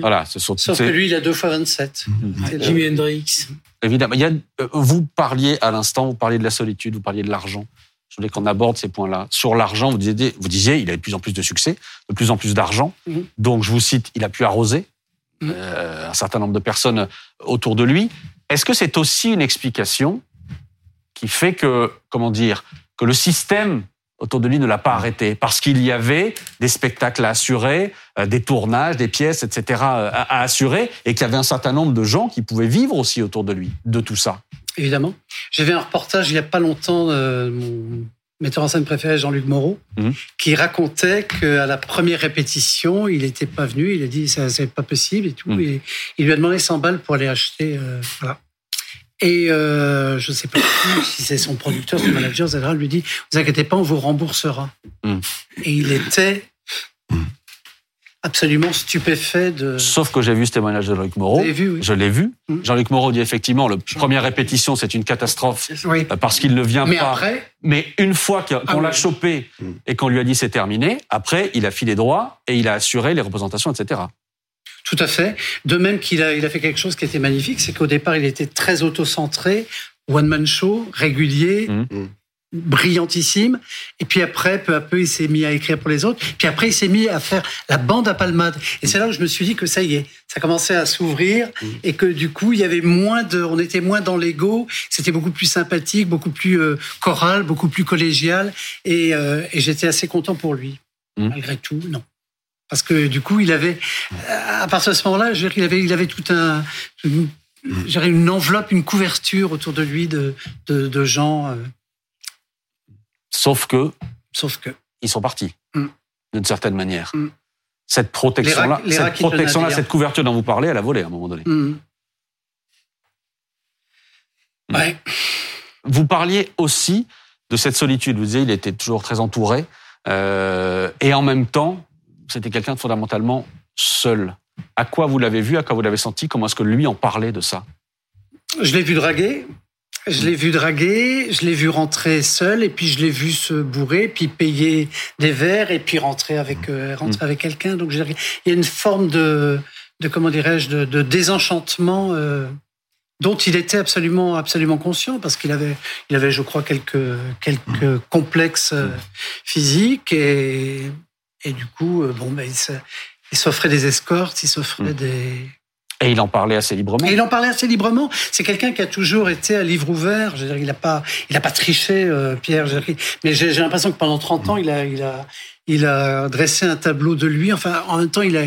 Voilà,
ce sont Sauf que lui, il a deux fois 27.
Hmm. Jimi Hendrix.
Évidemment. Il y a, vous parliez à l'instant, vous parliez de la solitude, vous parliez de l'argent. Je voulais qu'on aborde ces points-là. Sur l'argent, vous disiez, vous disiez, il a de plus en plus de succès, de plus en plus d'argent. Hmm. Donc, je vous cite, il a pu arroser euh, un certain nombre de personnes autour de lui. Est-ce que c'est aussi une explication qui fait que, comment dire, que le système autour de lui ne l'a pas arrêté parce qu'il y avait des spectacles à assurer, euh, des tournages, des pièces, etc. Euh, à, assurer et qu'il y avait un certain nombre de gens qui pouvaient vivre aussi autour de lui de tout ça.
Évidemment. J'ai vu un reportage il y a pas longtemps de mon metteur en scène préféré Jean-Luc Moreau mmh. qui racontait qu'à la première répétition il n'était pas venu, il a dit ça c'est pas possible et tout mmh. et il lui a demandé 100 balles pour aller acheter euh, voilà. Et euh, je ne sais pas si c'est son producteur, son manager, etc. lui dit Vous inquiétez pas, on vous remboursera. Mm. Et il était absolument stupéfait de.
Sauf que j'ai vu ce témoignage de Jean-Luc Moreau.
Vu, oui.
Je l'ai vu. Mm. Jean-Luc Moreau dit effectivement, la première répétition, c'est une catastrophe oui. Euh, parce qu'il ne vient
Mais
pas.
Après...
Mais une fois qu'on ah l'a chopé mm. et qu'on lui a dit c'est terminé, après, il a filé droit et il a assuré les représentations, etc.
Tout à fait. De même qu'il a, il a fait quelque chose qui était magnifique, c'est qu'au départ, il était très auto-centré, one-man show, régulier, mmh. Mmh. brillantissime. Et puis après, peu à peu, il s'est mis à écrire pour les autres. Puis après, il s'est mis à faire la bande à palmade. Et c'est là où je me suis dit que ça y est, ça commençait à s'ouvrir mmh. et que du coup, il y avait moins de, on était moins dans l'ego. C'était beaucoup plus sympathique, beaucoup plus euh, choral, beaucoup plus collégial. Et, euh, et j'étais assez content pour lui. Malgré tout, non. Parce que du coup, il avait, à partir de ce moment-là, il avait, il avait tout un, une, une enveloppe, une couverture autour de lui de, de, gens. Euh.
Sauf que.
Sauf que.
Ils sont partis, mm. d'une certaine manière. Mm. Cette protection-là, cette, protection cette couverture dont vous parlez, elle a volé à un moment donné.
Mm. Ouais.
Vous parliez aussi de cette solitude. Vous disiez, il était toujours très entouré. Euh, et en même temps, c'était quelqu'un de fondamentalement seul. À quoi vous l'avez vu À quoi vous l'avez senti Comment est-ce que lui en parlait de ça?
Je l'ai vu draguer. Je l'ai vu draguer, je l'ai vu rentrer seul, et puis je l'ai vu se bourrer, puis payer des verres, et puis rentrer avec euh, rentrer mm. avec quelqu'un. Donc il y a une forme de, de comment dirais-je, de, désenchantement euh, dont il était absolument absolument conscient, parce qu'il avait il avait, je crois, quelques quelques mm. complexes euh, physiques et et du coup, euh, bon, ben, il s'offrait des escortes, il s'offrait mm. des.
Et il en parlait assez librement.
Et il en parlait assez librement. C'est quelqu'un qui a toujours été à livre ouvert. Je veux dire, il n'a pas, il a pas triché, euh, Pierre. Mais j'ai l'impression que pendant 30 ans, il a, il a, il a dressé un tableau de lui. Enfin, en même temps, il a,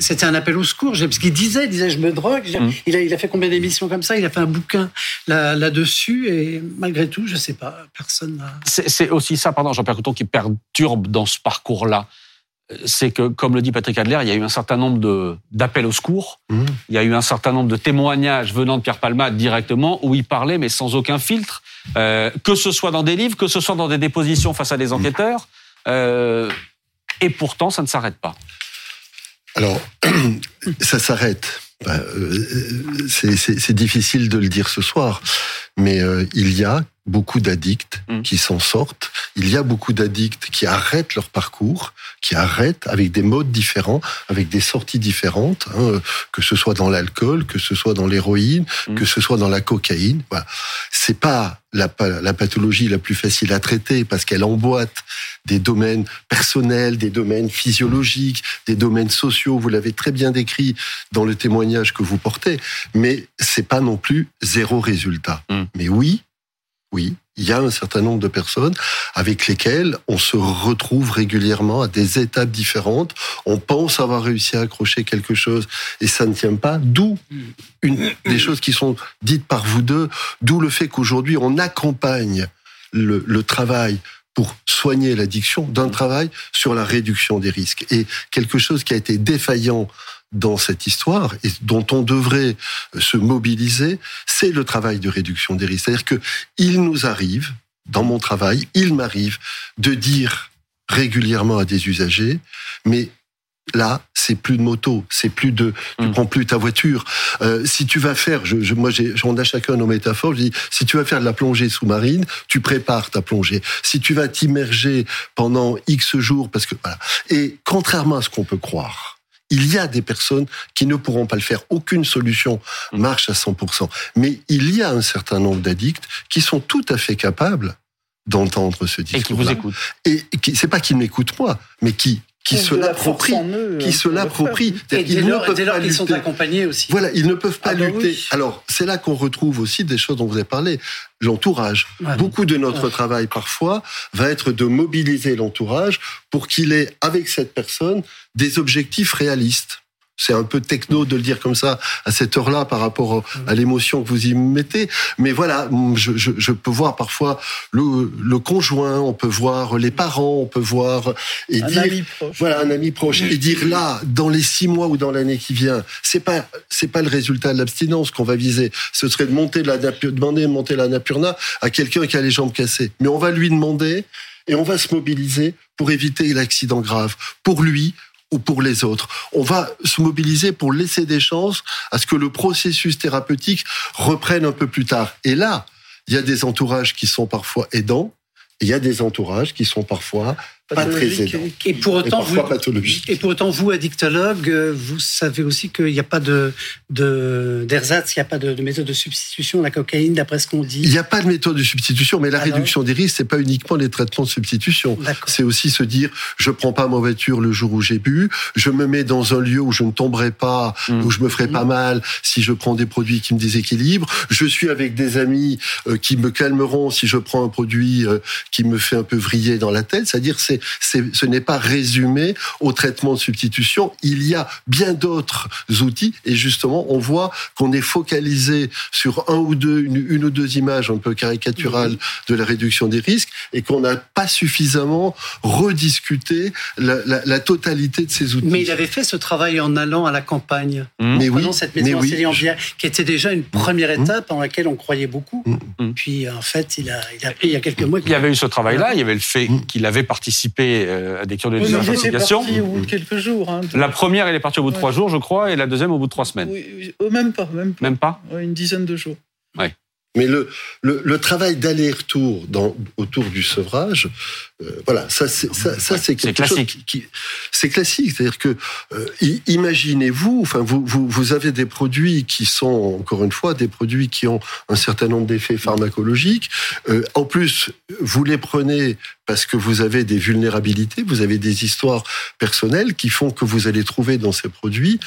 c'était un appel au secours. Parce qu'il disait, il disait, je me drogue. Mm. Il, a, il a fait combien d'émissions comme ça? Il a fait un bouquin là-dessus. et malgré tout, je sais pas, personne.
C'est aussi ça, pardon, Jean-Pierre Couton, qui perturbe dans ce parcours-là c'est que, comme le dit Patrick Adler, il y a eu un certain nombre d'appels au secours. Mmh. Il y a eu un certain nombre de témoignages venant de Pierre Palmade directement où il parlait, mais sans aucun filtre, euh, que ce soit dans des livres, que ce soit dans des dépositions face à des enquêteurs. Euh, et pourtant, ça ne s'arrête pas.
Alors, ça s'arrête. Bah, euh, c'est difficile de le dire ce soir, mais il y a beaucoup d'addicts mmh. qui s'en sortent. Il y a beaucoup d'addicts qui arrêtent leur parcours, qui arrêtent avec des modes différents, avec des sorties différentes, hein, que ce soit dans l'alcool, que ce soit dans l'héroïne, mmh. que ce soit dans la cocaïne. Voilà. C'est pas la, la, pathologie la plus facile à traiter parce qu'elle emboîte des domaines personnels, des domaines physiologiques, des domaines sociaux. Vous l'avez très bien décrit dans le témoignage que vous portez, mais c'est pas non plus zéro résultat. Mmh. Mais oui, oui, il y a un certain nombre de personnes avec lesquelles on se retrouve régulièrement à des étapes différentes. On pense avoir réussi à accrocher quelque chose et ça ne tient pas. D'où une des choses qui sont dites par vous deux, d'où le fait qu'aujourd'hui on accompagne le, le travail pour soigner l'addiction d'un travail sur la réduction des risques. Et quelque chose qui a été défaillant dans cette histoire et dont on devrait se mobiliser, c'est le travail de réduction des risques. C'est-à-dire que il nous arrive, dans mon travail, il m'arrive de dire régulièrement à des usagers, mais Là, c'est plus de moto, c'est plus de, tu mm. prends plus ta voiture. Euh, si tu vas faire, je, je moi, j'ai, on a chacun nos métaphores. Je dis, si tu vas faire de la plongée sous-marine, tu prépares ta plongée. Si tu vas t'immerger pendant X jours, parce que voilà. Et contrairement à ce qu'on peut croire, il y a des personnes qui ne pourront pas le faire. Aucune solution mm. marche à 100%. Mais il y a un certain nombre d'addicts qui sont tout à fait capables d'entendre ce discours.
Et qui vous écoutent.
Et c'est pas qu'ils m'écoutent moi, mais qui qui se l'approprient, qui se l'approprient.
Ils ne peuvent pas lutter. sont accompagnés aussi.
Voilà, ils ne peuvent pas ah bah lutter. Alors, c'est là qu'on retrouve aussi des choses dont vous avez parlé, l'entourage. Beaucoup de notre travail, parfois, va être de mobiliser l'entourage pour qu'il ait, avec cette personne, des objectifs réalistes. C'est un peu techno de le dire comme ça à cette heure-là par rapport à l'émotion que vous y mettez. Mais voilà, je, je, je peux voir parfois le, le, conjoint, on peut voir les parents, on peut voir
et un dire ami proche.
voilà un ami proche et dire là dans les six mois ou dans l'année qui vient, c'est pas c'est pas le résultat de l'abstinence qu'on va viser. Ce serait de monter la demander de monter la napurna à quelqu'un qui a les jambes cassées. Mais on va lui demander et on va se mobiliser pour éviter l'accident grave pour lui ou pour les autres. On va se mobiliser pour laisser des chances à ce que le processus thérapeutique reprenne un peu plus tard. Et là, il y a des entourages qui sont parfois aidants, il y a des entourages qui sont parfois pas très.
Et pour autant, vous, et pour autant, vous, addictologue, euh, vous savez aussi qu'il n'y a pas de d'ersatz, il n'y a pas de, méthode de substitution la cocaïne, d'après ce qu'on dit.
Il n'y a pas de méthode de substitution, mais la réduction des risques, c'est pas uniquement les traitements de substitution. C'est aussi se dire, je prends pas ma voiture le jour où j'ai bu, je me mets dans un lieu où je ne tomberai pas, mmh. où je me ferai pas mmh. mal si je prends des produits qui me déséquilibrent. Je suis avec des amis euh, qui me calmeront si je prends un produit euh, qui me fait un peu vriller dans la tête. C'est-à-dire, c'est ce n'est pas résumé au traitement de substitution. Il y a bien d'autres outils et justement, on voit qu'on est focalisé sur un ou deux, une, ou deux images un peu caricaturales de la réduction des risques et qu'on n'a pas suffisamment rediscuté la, totalité de ces outils.
Mais il avait fait ce travail en allant à la campagne.
Mmh. Mais oui,
cette maison qui était déjà une première mmh. étape en laquelle on croyait beaucoup. Mmh. Puis en fait, il a, il a pris il y a quelques mois.
Il y avait eu ce travail-là, il y avait le fait qu'il avait participé euh, à des cures de désintoxication.
au bout de quelques jours. Hein,
La première, elle est partie au bout de trois jours, je crois, et la deuxième au bout de trois semaines.
Oui, même pas, même pas.
Même pas
Une dizaine de jours.
Ouais.
Mais le, le, le travail d'aller-retour autour du sevrage, euh, voilà, ça c'est ça, ça c'est
quelque classique. chose
qui, c'est classique, c'est-à-dire que euh, imaginez-vous, enfin vous, vous vous avez des produits qui sont encore une fois des produits qui ont un certain nombre d'effets pharmacologiques. Euh, en plus, vous les prenez parce que vous avez des vulnérabilités, vous avez des histoires personnelles qui font que vous allez trouver dans ces produits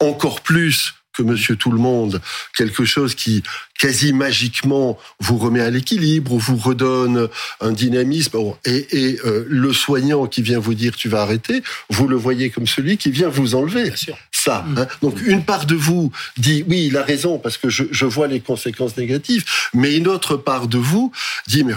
encore plus que Monsieur Tout le Monde, quelque chose qui quasi magiquement vous remet à l'équilibre ou vous redonne un dynamisme. Et, et euh, le soignant qui vient vous dire tu vas arrêter, vous le voyez comme celui qui vient vous enlever. Ça. Hein. Donc une part de vous dit oui, il a raison parce que je, je vois les conséquences négatives, mais une autre part de vous dit mais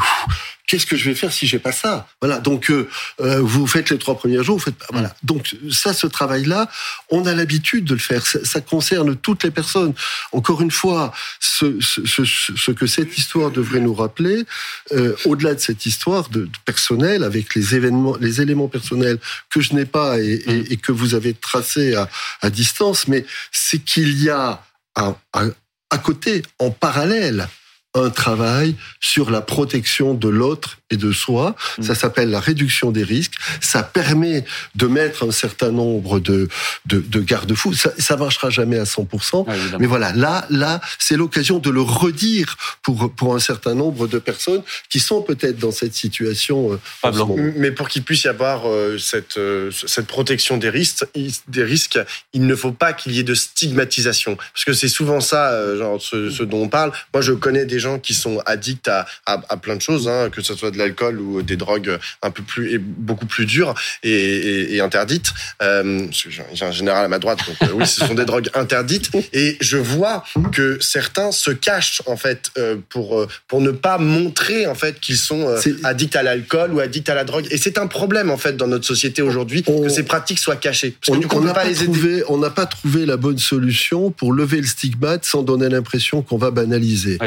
qu'est-ce que je vais faire si j'ai pas ça? Voilà. Donc euh, euh, vous faites les trois premiers jours, vous faites voilà. Donc ça, ce travail-là, on a l'habitude de le faire. Ça, ça, concerne toutes les personnes. Encore une fois, ce, ce, ce, que cette histoire devrait nous rappeler, euh, au-delà de cette histoire de, de, personnelle, avec les événements, les éléments personnels que je n'ai pas et, et, et, que vous avez tracés à, à distance, mais c'est qu'il y a à côté, en parallèle, un travail sur la protection de l'autre et de soi. Mm. Ça s'appelle la réduction des risques. Ça permet de mettre un certain nombre de, de, de garde-fous. Ça, ça marchera jamais à 100%. Ah, mais voilà, là, là, c'est l'occasion de le redire pour, pour un certain nombre de personnes qui sont peut-être dans cette situation.
Euh, mais pour qu'il puisse y avoir euh, cette, euh, cette protection des risques, des risques, il ne faut pas qu'il y ait de stigmatisation. Parce que c'est souvent ça, genre, ce, ce, dont on parle. Moi, je connais des gens qui sont addicts à, à, plein de choses, hein, que ce soit de l'alcool ou des drogues un peu plus et beaucoup plus dures et, et, interdites. Euh, j'ai un général à ma droite, donc oui, ce sont des drogues interdites. Et je vois que certains se cachent en fait pour pour ne pas montrer en fait qu'ils sont addicts à l'alcool ou addicts à la drogue. Et c'est un problème en fait dans notre société aujourd'hui que ces pratiques soient cachées.
Parce on, n'a pas, trouvé, on n'a pas trouvé la bonne solution pour lever le stigmate sans donner l'impression qu'on va banaliser.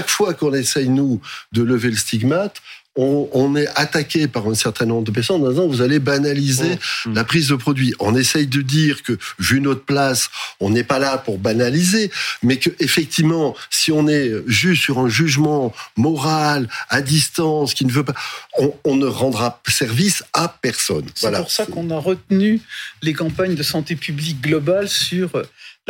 Chaque fois qu'on essaye nous de lever le stigmate, on, est attaqué par un certain nombre de personnes en disant vous allez banaliser oh. la prise de produit. On essaye de dire que, vu notre place, on n'est pas là pour banaliser, mais que effectivement, si on est juste sur un jugement moral à distance qui ne veut pas, on, ne rendra service à personne.
C'est pour ça qu'on a retenu les campagnes de santé publique globale sur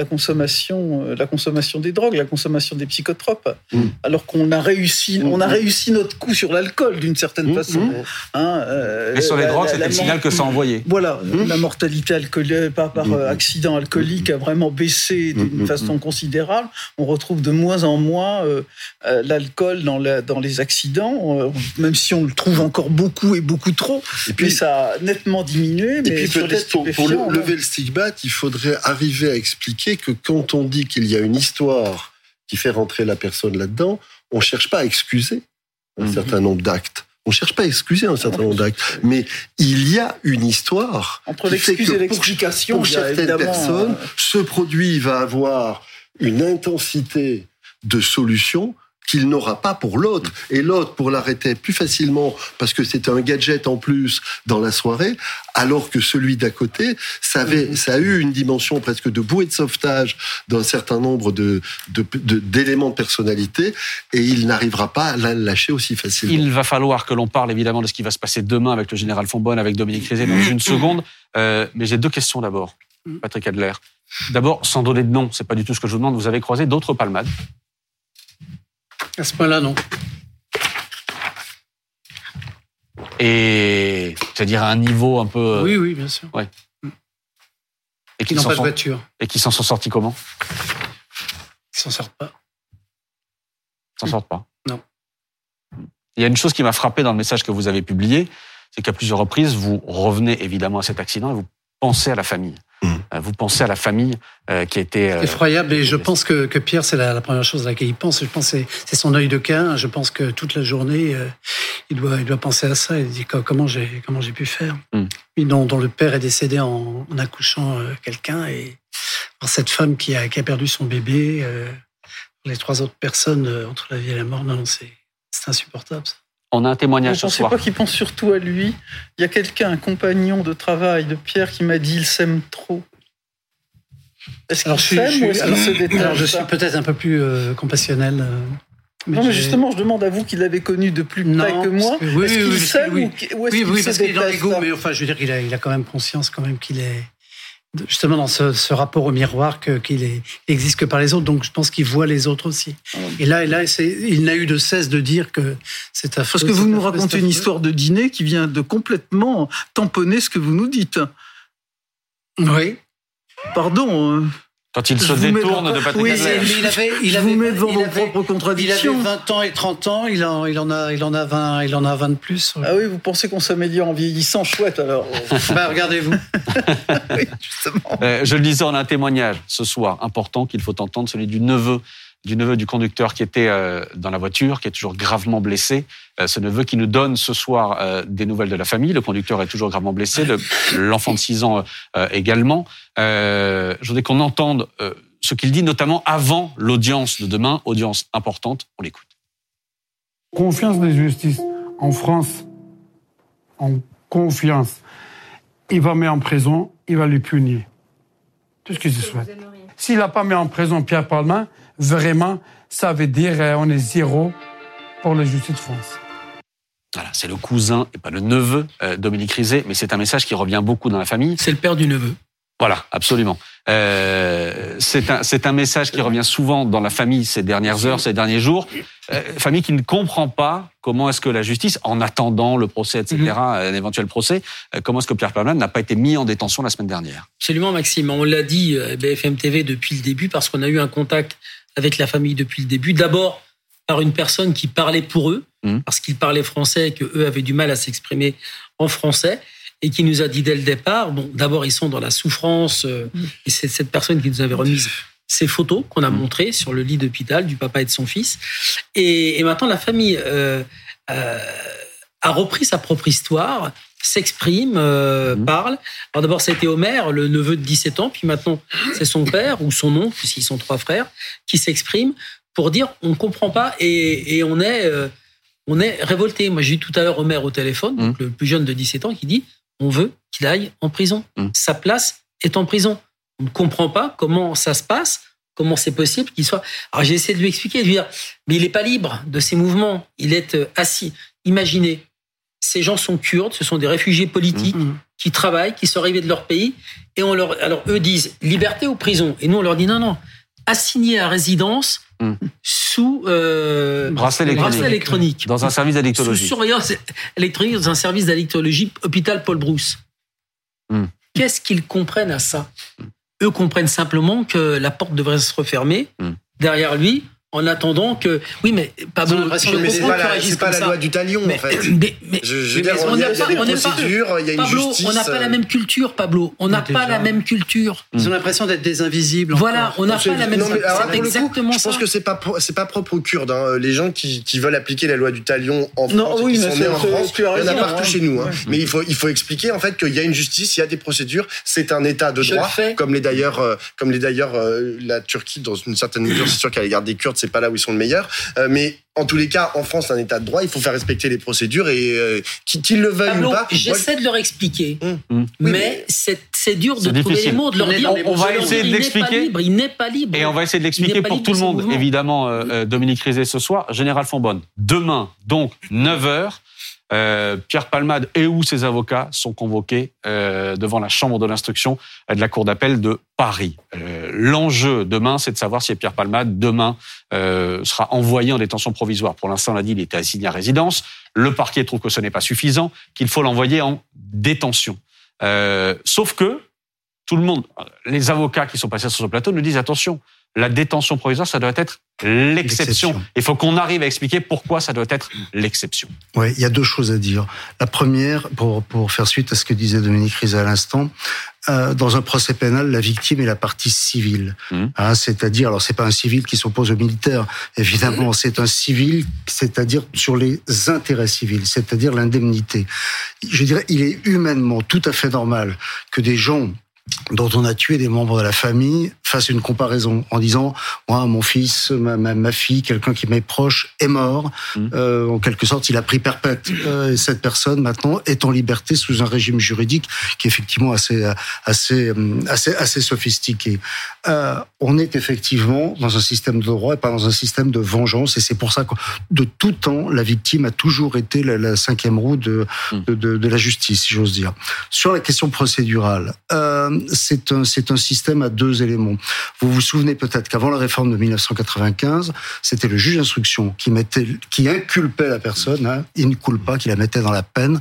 la consommation, euh, la consommation des drogues, la consommation des psychotropes, mm. alors qu'on a réussi, mm. on a réussi notre coup sur l'alcool d'une certaine mm. façon.
Hein, euh, Et sur les drogues, c'était le signal que ça envoyait.
Voilà, la mortalité alcoolique par, par euh, accident alcoolique a vraiment baissé d'une façon considérable. On retrouve de moins en moins l'alcool dans, dans les accidents, même si on le trouve encore beaucoup et beaucoup trop. Et puis ça a nettement diminué.
Et puis peut-être pour, pour lever le stigmate, il faudrait arriver à expliquer que quand on dit qu'il y a une histoire qui fait rentrer la personne là-dedans, on ne cherche pas à excuser un mhm. certain nombre d'actes. On ne cherche pas à excuser un certain nombre d'actes, mais il y a une histoire
entre l'excuse et l'explication.
Pour, certaines personnes, euh, ce produit va avoir une intensité de solution qu'il n'aura pas pour l'autre. Et l'autre, pour l'arrêter plus facilement, parce que c'est un gadget en plus dans la soirée, alors que celui d'à côté, ça, avait, mhm. ça a eu une dimension presque de bouée de sauvetage d'un certain nombre de, d'éléments de, personnalité, et il n'arrivera pas à la lâcher aussi facilement.
Il va falloir que l'on parle évidemment de ce qui va se passer demain avec le général Fonbonne, avec Dominique Rézé dans une seconde. Euh, mais j'ai deux questions d'abord, mm. Patrick Adler. D'abord, sans donner de nom, c'est pas du tout ce que je vous demande, vous avez croisé d'autres palmades
à ce point-là, non.
Et c'est-à-dire à un niveau un peu.
Oui, oui, bien sûr.
Ouais.
Et qui n'ont pas de voiture.
Et qui s'en sont sortis comment?
Ils s'en sortent pas.
Ils s'en sortent pas.
Non.
Il y a une chose qui m'a frappé dans le message que vous avez publié, c'est qu'à plusieurs reprises, vous revenez évidemment à cet accident et vous pensez à la famille. Euh, vous pensez à la famille euh, qui a été
euh, effroyable. Et je pense que, que Pierre, c'est la, première chose à laquelle il pense. Je pense que c'est son œil de quin. Je pense que toute la journée, il doit, il doit penser à ça. Il dit comment j'ai comment j'ai pu faire. Mm. dont, dont, le père est décédé en, accouchant quelqu'un et cette femme qui a, qui a perdu son bébé, les trois autres personnes entre la vie et la mort. Non, non c'est insupportable. Ça.
On a un témoignage
ce
soir.
pas qu'il pense surtout à lui. Il y a quelqu'un, un compagnon de travail de Pierre, qui m'a dit il s'aime trop. Est-ce qu'il s'aime ou est-ce qu'il se détache
Alors, je suis peut-être un peu plus euh, compassionnel. Euh,
non, mais justement, je demande à vous qui l'avez connu de plus près que moi. oui, est-ce qu'il s'aime
oui, ou, est-ce qu'il parce qu'il est dans l'ego, mais enfin, je veux dire qu'il a, il a quand même conscience quand même qu'il est justement dans ce, rapport au miroir qu'il n'existe que par les autres. Donc je pense qu'il voit les autres aussi. Et là, et là il n'a eu de cesse de dire que c'est affreux.
Parce que vous nous racontez une histoire de dîner qui vient de complètement tamponner ce que vous nous dites.
Oui.
Pardon.
Quand il se détourne de Patrick
oui, il avait, il avait, vous met devant vos propres contradictions.
Il avait 20 ans et 30 ans, il en, il en, a, il en, a, 20, il en a 20 de plus.
Ah oui, vous pensez qu'on s'améliore en vieillissant Chouette alors.
bah, regardez-vous.
oui, justement.
Euh, je le disais, on a un témoignage ce soir important qu'il faut entendre, celui du neveu du neveu du conducteur qui était euh, dans la voiture, qui est toujours gravement blessé. Euh, ce neveu qui nous donne ce soir euh, des nouvelles de la famille. Le conducteur est toujours gravement blessé, l'enfant de 6 ans également. je voudrais qu'on entende ce qu'il dit, notamment avant l'audience de demain, audience importante. On l'écoute.
Confiance de justice en France, en confiance. Il va mettre en prison, il va lui punir. Tout ce que je souhaite. S'il n'a pas mis en prison Pierre Palma, vraiment, ça veut dire euh, on est zéro pour la justice de France.
Voilà, c'est le cousin et pas le neveu euh, Dominique Rizet, mais c'est un message qui revient beaucoup dans la famille.
C'est le père du neveu.
Voilà, absolument. Euh, c'est un, un message qui revient souvent dans la famille ces dernières heures, ces derniers jours. Euh, famille qui ne comprend pas comment est-ce que la justice, en attendant le procès, etc., mhm. un éventuel procès, euh, comment est-ce que Pierre Palmade n'a pas été mis en détention la semaine dernière?
Absolument, Maxime. On l'a dit, BFM TV, depuis le début, parce qu'on a eu un contact avec la famille depuis le début. D'abord, par une personne qui parlait pour eux, mmh. parce qu'ils parlaient français et qu'eux avaient du mal à s'exprimer en français, et qui nous a dit dès le départ, bon, d'abord, ils sont dans la souffrance, euh, mmh. et c'est cette personne qui nous avait remise ces photos qu'on a montrées sur le lit d'hôpital du papa et de son fils. Et, maintenant, la famille euh, euh, a repris sa propre histoire s'exprime, euh, mhm. parle. Alors d'abord, c'était Omer, le neveu de 17 ans, puis maintenant, c'est son père ou son oncle, puisqu'ils sont trois frères, qui s'exprime pour dire on ne comprend pas et, on est euh, on est révolté. Moi, j'ai eu tout à l'heure Omer au téléphone, mhm. le plus jeune de 17 ans, qui dit on veut qu'il aille en prison. Mhm. Sa place est en prison. On ne comprend pas comment ça se passe, comment c'est possible qu'il soit. Alors j'ai essayé de lui expliquer, de lui dire mais il n'est pas libre de ses mouvements, il est euh, assis. Imaginez, ces gens sont kurdes, ce sont des réfugiés politiques mm-hmm. qui travaillent, qui sont arrivés de leur pays, et on leur, alors eux disent liberté ou prison, et nous on leur dit non non, assigné à résidence mm. sous euh,
bracelet, électronique. dans un service d'addictologie,
sous surveillance électronique dans un service d'addictologie, hôpital Paul Brousse. Mm. Qu'est-ce qu'ils comprennent à ça? Eux comprennent simplement que la porte devrait se refermer mm. derrière lui en attendant que oui mais
Pablo je mais c'est pas, la, c'est pas la loi du talion en fait. mais, mais, je, je mais, on n'a pas, il y a des procédures il y a une
Pablo,
justice
on n'a pas la même culture Pablo. On n'a pas la même culture.
Ils ont l'impression d'être des invisibles
voilà on n'a pas la même
c'est exactement ça je pense que c'est pas c'est pas propre aux Kurdes hein. les gens qui, qui veulent appliquer la loi du talion en France qui sont nés en France il y en a partout chez nous hein. mais il faut il faut expliquer en fait qu'il y a une justice il y a des procédures. C'est un état de droit comme les d'ailleurs euh, comme les d'ailleurs euh, la Turquie dans une certaine mesure c'est sûr qu'elle garde des Kurdes c'est pas là où ils sont le meilleur. Euh, mais en tous les cas, en France, un état de droit, il faut faire respecter les procédures et euh, qu'ils le veuillent ou pas.
J'essaie de leur expliquer, hum. Hum. mais c'est dur de trouver les mots, de leur dire.
On, va essayer de l'expliquer.
Il n'est pas libre.
Et on va essayer de l'expliquer pour tout le monde, évidemment, euh, Dominique Rizet ce soir. Général Fonbonne, demain, donc 9 h euh, Pierre Palmade et ou ses avocats sont convoqués euh, devant la chambre de l'instruction de la cour d'appel de Paris. Euh, l'enjeu demain, c'est de savoir si Pierre Palmade demain sera envoyé en détention provisoire. Pour l'instant, on a dit qu'il était assigné à résidence. Le parquet trouve que ce n'est pas suffisant, qu'il faut l'envoyer en détention. sauf que tout le monde, les avocats qui sont passés sur ce plateau nous disent attention, la détention provisoire, ça doit être l'exception. Il faut qu'on arrive à expliquer pourquoi ça doit être l'exception.
Oui, il y a deux choses à dire. La première, pour, pour faire suite à ce que disait Dominique Rizet à l'instant, euh, dans un procès pénal, la victime est la partie civile. Mmh. Hein, c'est-à-dire, alors c'est pas un civil qui s'oppose au militaire, évidemment, c'est un civil, c'est-à-dire sur les intérêts civils, c'est-à-dire l'indemnité. Je dirais, il est humainement tout à fait normal que des gens dont on a tué des membres de la famille fasse une comparaison en disant moi mon fils ma, ma, fille quelqu'un qui m'est proche est mort. Mmh. euh, en quelque sorte il a pris perpète. Euh, et cette personne maintenant est en liberté sous un régime juridique qui est effectivement assez assez assez assez sophistiqué. Euh, on est effectivement dans un système de droit et pas dans un système de vengeance. Et c'est pour ça que de tout temps la victime a toujours été la, cinquième roue de, mmh. de, de, de la justice si j'ose dire. Sur la question procédurale euh, c'est un, un système à deux éléments. Vous vous souvenez peut-être qu'avant la réforme de 1995, c'était le juge d'instruction qui inculpait la personne, hein, in culpa, qui la mettait dans la peine,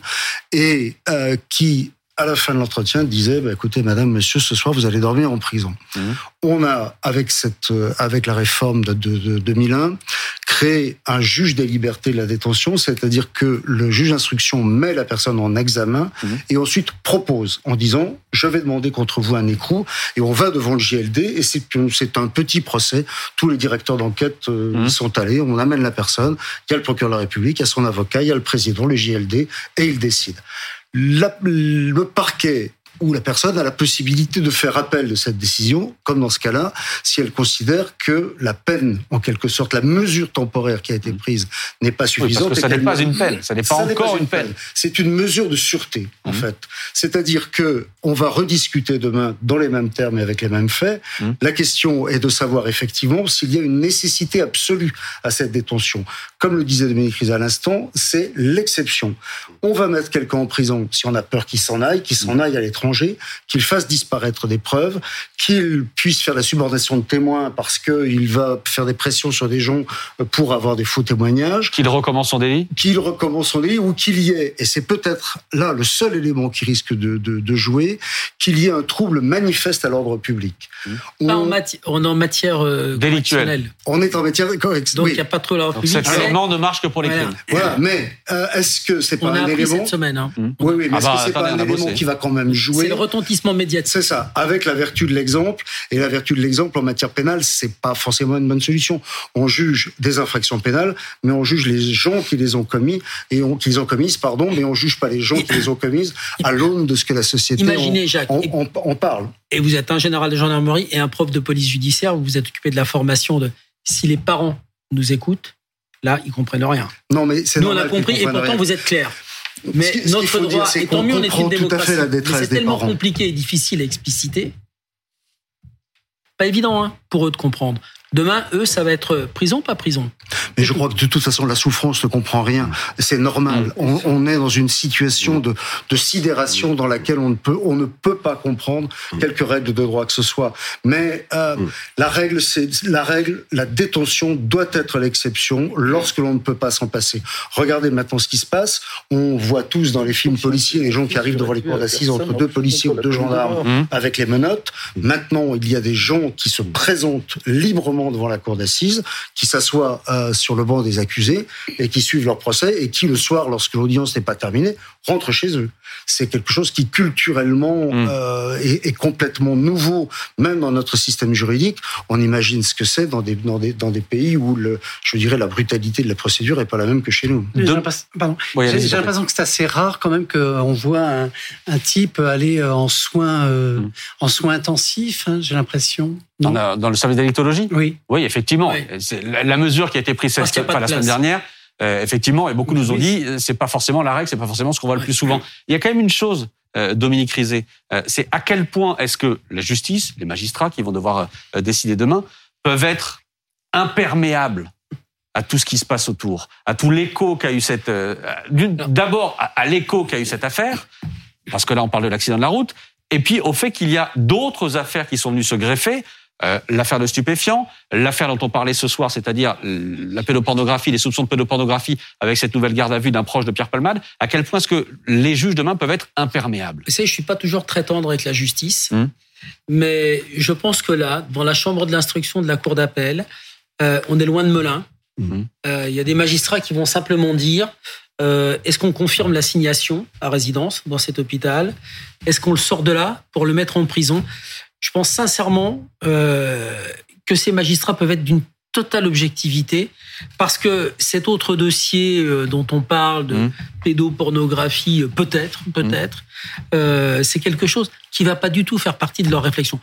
et euh, qui à la fin de l'entretien, disait bah, écoutez, madame, monsieur, ce soir, vous allez dormir en prison. Mmh. On a, avec, cette, euh, avec la réforme de, de, de 2001, créé un juge des libertés de la détention, c'est-à-dire que le juge d'instruction met la personne en examen mmh. et ensuite propose en disant je vais demander contre vous un écrou et on va devant le JLD et c'est un petit procès. Tous les directeurs d'enquête euh, mmh. sont allés, on amène la personne, il y a le procureur de la République, il y a son avocat, il y a le président, le JLD et il décide le parquet où la personne a la possibilité de faire appel de cette décision, comme dans ce cas-là, si elle considère que la peine, en quelque sorte, la mesure temporaire qui a été prise n'est pas suffisante.
parce que ça n'est pas une peine, ça n'est pas encore une peine.
C'est une mesure de sûreté, en mmh. fait. C'est-à-dire que on va rediscuter demain dans les mêmes termes et avec les mêmes faits. Mmh. La question est de savoir effectivement s'il y a une nécessité absolue à cette détention. Comme le disait Dominique Rizet à l'instant, c'est l'exception. On va mettre quelqu'un en prison si on a peur qu'il s'en aille, qu'il s'en mmh. aille à l'étranger l'étranger, qu'il fasse disparaître des preuves, qu'il puisse faire la subordination de témoins parce qu'il va faire des pressions sur des gens pour avoir des faux témoignages.
Qu'il recommence son délit?
Qu'il recommence son délit ou qu'il y ait, et c'est peut-être là le seul élément qui risque de, de, jouer, qu'il y ait un trouble manifeste à l'ordre public.
Mmh. On, en, on est en matière euh, délictuelle.
On est en matière correcte.
Donc il n'y a pas trop l'ordre public.
Cette ne marche que pour les crimes.
Voilà, mais euh, est-ce que c'est pas
on
un élément
cette semaine, hein.
Oui, oui, mais ah est-ce que bah, c'est pas un élément qui va quand même jouer
C'est le retentissement médiatique.
C'est ça, avec la vertu de l'exemple. Et la vertu de l'exemple en matière pénale, c'est pas forcément une bonne solution. On juge des infractions pénales, mais on juge les gens qui les ont commis et on, qui les ont commises, pardon, mais on juge pas les gens qui les ont commises à l'aune de ce que la société
Imaginez, Jacques,
on, parle.
Et vous êtes un général de gendarmerie et un prof de police judiciaire. Vous vous êtes occupé de la formation de. Si les parents nous écoutent, là, ils comprennent rien.
Non, mais c'est
Nous, on a compris et pourtant, vous êtes clair. Mais notre droit, et tant mieux, on est une démocratie. C'est tellement compliqué et difficile à expliciter. Pas évident hein, pour eux de comprendre. Demain, eux, ça va être prison, pas prison?
Mais je crois que de toute façon, la souffrance ne comprend rien. C'est normal. Mm. On, on, est dans une situation de, de sidération dans laquelle on ne peut, on ne peut pas comprendre mm. quelques règles de droit que ce soit. Mais euh, mm. la règle, c'est la règle. La détention doit être l'exception lorsque l'on ne peut pas s'en passer. Regardez maintenant ce qui se passe. On voit tous dans les films policiers les gens qui arrivent devant les cours d'assises entre deux policiers ou deux gendarmes avec les menottes. Maintenant, il y a des gens qui se présentent librement devant la cour d'assises, qui s'assoient euh, sur le banc des accusés et qui suivent leur procès et qui, le soir, lorsque l'audience n'est pas terminée, rentrent chez eux. C'est quelque chose qui, culturellement, mm. euh, est, complètement nouveau, même dans notre système juridique. On imagine ce que c'est dans des, dans, des, dans des pays où, le, je dirais, la brutalité de la procédure n'est pas la même que chez nous.
J'ai l'impression que c'est assez rare quand même qu'on voit un, un, type aller euh, en soins, mm. en soins intensifs, hein, j'ai l'impression.
Dans, dans, le service d'électologie
Oui.
Oui, effectivement. La, mesure qui a été prise cette, la semaine dernière, euh, effectivement, et beaucoup nous ont dit, euh, c'est pas forcément la règle, c'est pas forcément ce qu'on voit le plus souvent. Il y a quand même une chose, euh, Dominique Rizet, euh, c'est à quel point est-ce que la justice, les magistrats qui vont devoir décider demain, peuvent être imperméables à tout ce qui se passe autour, à tout l'écho qu'a eu cette, d'abord à l'écho qu'a eu cette affaire, parce que là on parle de l'accident de la route, et puis au fait qu'il y a d'autres affaires qui sont venues se greffer, euh, l'affaire de stupéfiants, l'affaire dont on parlait ce soir, c'est-à-dire la pédopornographie, les soupçons de pédopornographie avec cette nouvelle garde à vue d'un proche de Pierre Palmade, à quel point est-ce que les juges demain peuvent être imperméables?
Vous savez, je suis pas toujours très tendre avec la justice, hum. mais je pense que là, dans la chambre de l'instruction de la cour d'appel, euh, on est loin de Melun. Hum. Euh, il y a des magistrats qui vont simplement dire est-ce qu'on confirme l'assignation à résidence dans cet hôpital? Est-ce qu'on le sort de là pour le mettre en prison? Je pense sincèrement euh, que ces magistrats peuvent être d'une totale objectivité parce que cet autre dossier euh, dont on parle de mmh. pédopornographie, euh, peut-être, peut-être, mmh. c'est quelque chose qui va pas du tout faire partie de leur réflexion.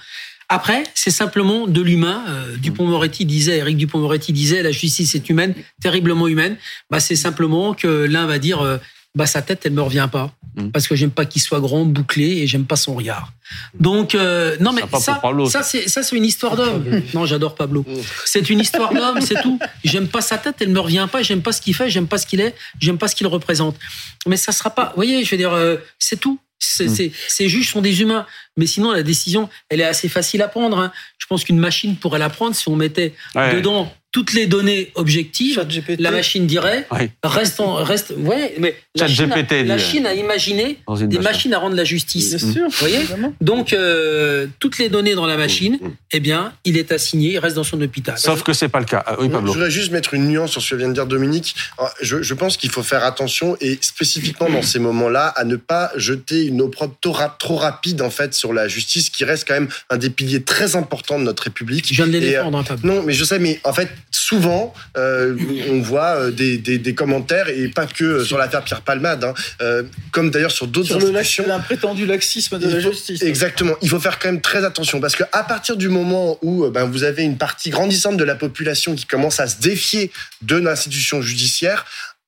Après, c'est simplement de l'humain. Dupont-Moretti disait, Eric Dupont-Moretti disait, la justice est humaine, terriblement humaine. Bah, c'est simplement que l'un va dire, bah sa tête elle me revient pas hmm. parce que j'aime pas qu'il soit grand, bouclé et j'aime pas son regard. Donc euh, non mais ça ça c'est ça c'est une histoire d'homme. non, j'adore Pablo. C'est une histoire d'homme, c'est tout. J'aime pas sa tête, elle me revient pas, j'aime pas ce qu'il fait, j'aime pas ce qu'il est, j'aime pas ce qu'il représente. Mais ça sera pas, vous voyez, je veux dire euh, c'est tout. Hmm. Ces juges sont des humains, mais sinon la décision, elle est assez facile à prendre. Hein. Je pense qu'une machine pourrait la prendre si on mettait dedans toutes les données objectives, la machine dirait reste, en, reste ouais, mais la, Chine a, la Chine a, imaginé des machines à rendre la justice. Bien sûr, vous voyez Donc euh, toutes les données dans la machine, mm, mm. eh bien, il est assigné, il reste dans son hôpital.
Sauf que c'est pas le cas. Ah, oui, Pablo.
Je voudrais juste mettre une nuance sur ce que vient de dire Dominique. Je, je pense qu'il faut faire attention et spécifiquement dans ces moments-là à ne pas jeter une opprobre trop, rapide en fait sur la justice qui reste quand même un des piliers très importants de notre République.
Je viens de les défendre, hein, Pablo.
Non, mais je sais, mais en fait souvent, euh, on voit euh, des, des, commentaires, et pas que euh, sur l'affaire Pierre Palmade, hein, comme d'ailleurs sur d'autres institutions.
Sur un prétendu laxisme de la justice.
Exactement. Il faut faire quand même très attention, parce qu'à partir du moment où ben, vous avez une partie grandissante de la population qui commence à se défier de l'institution judiciaire,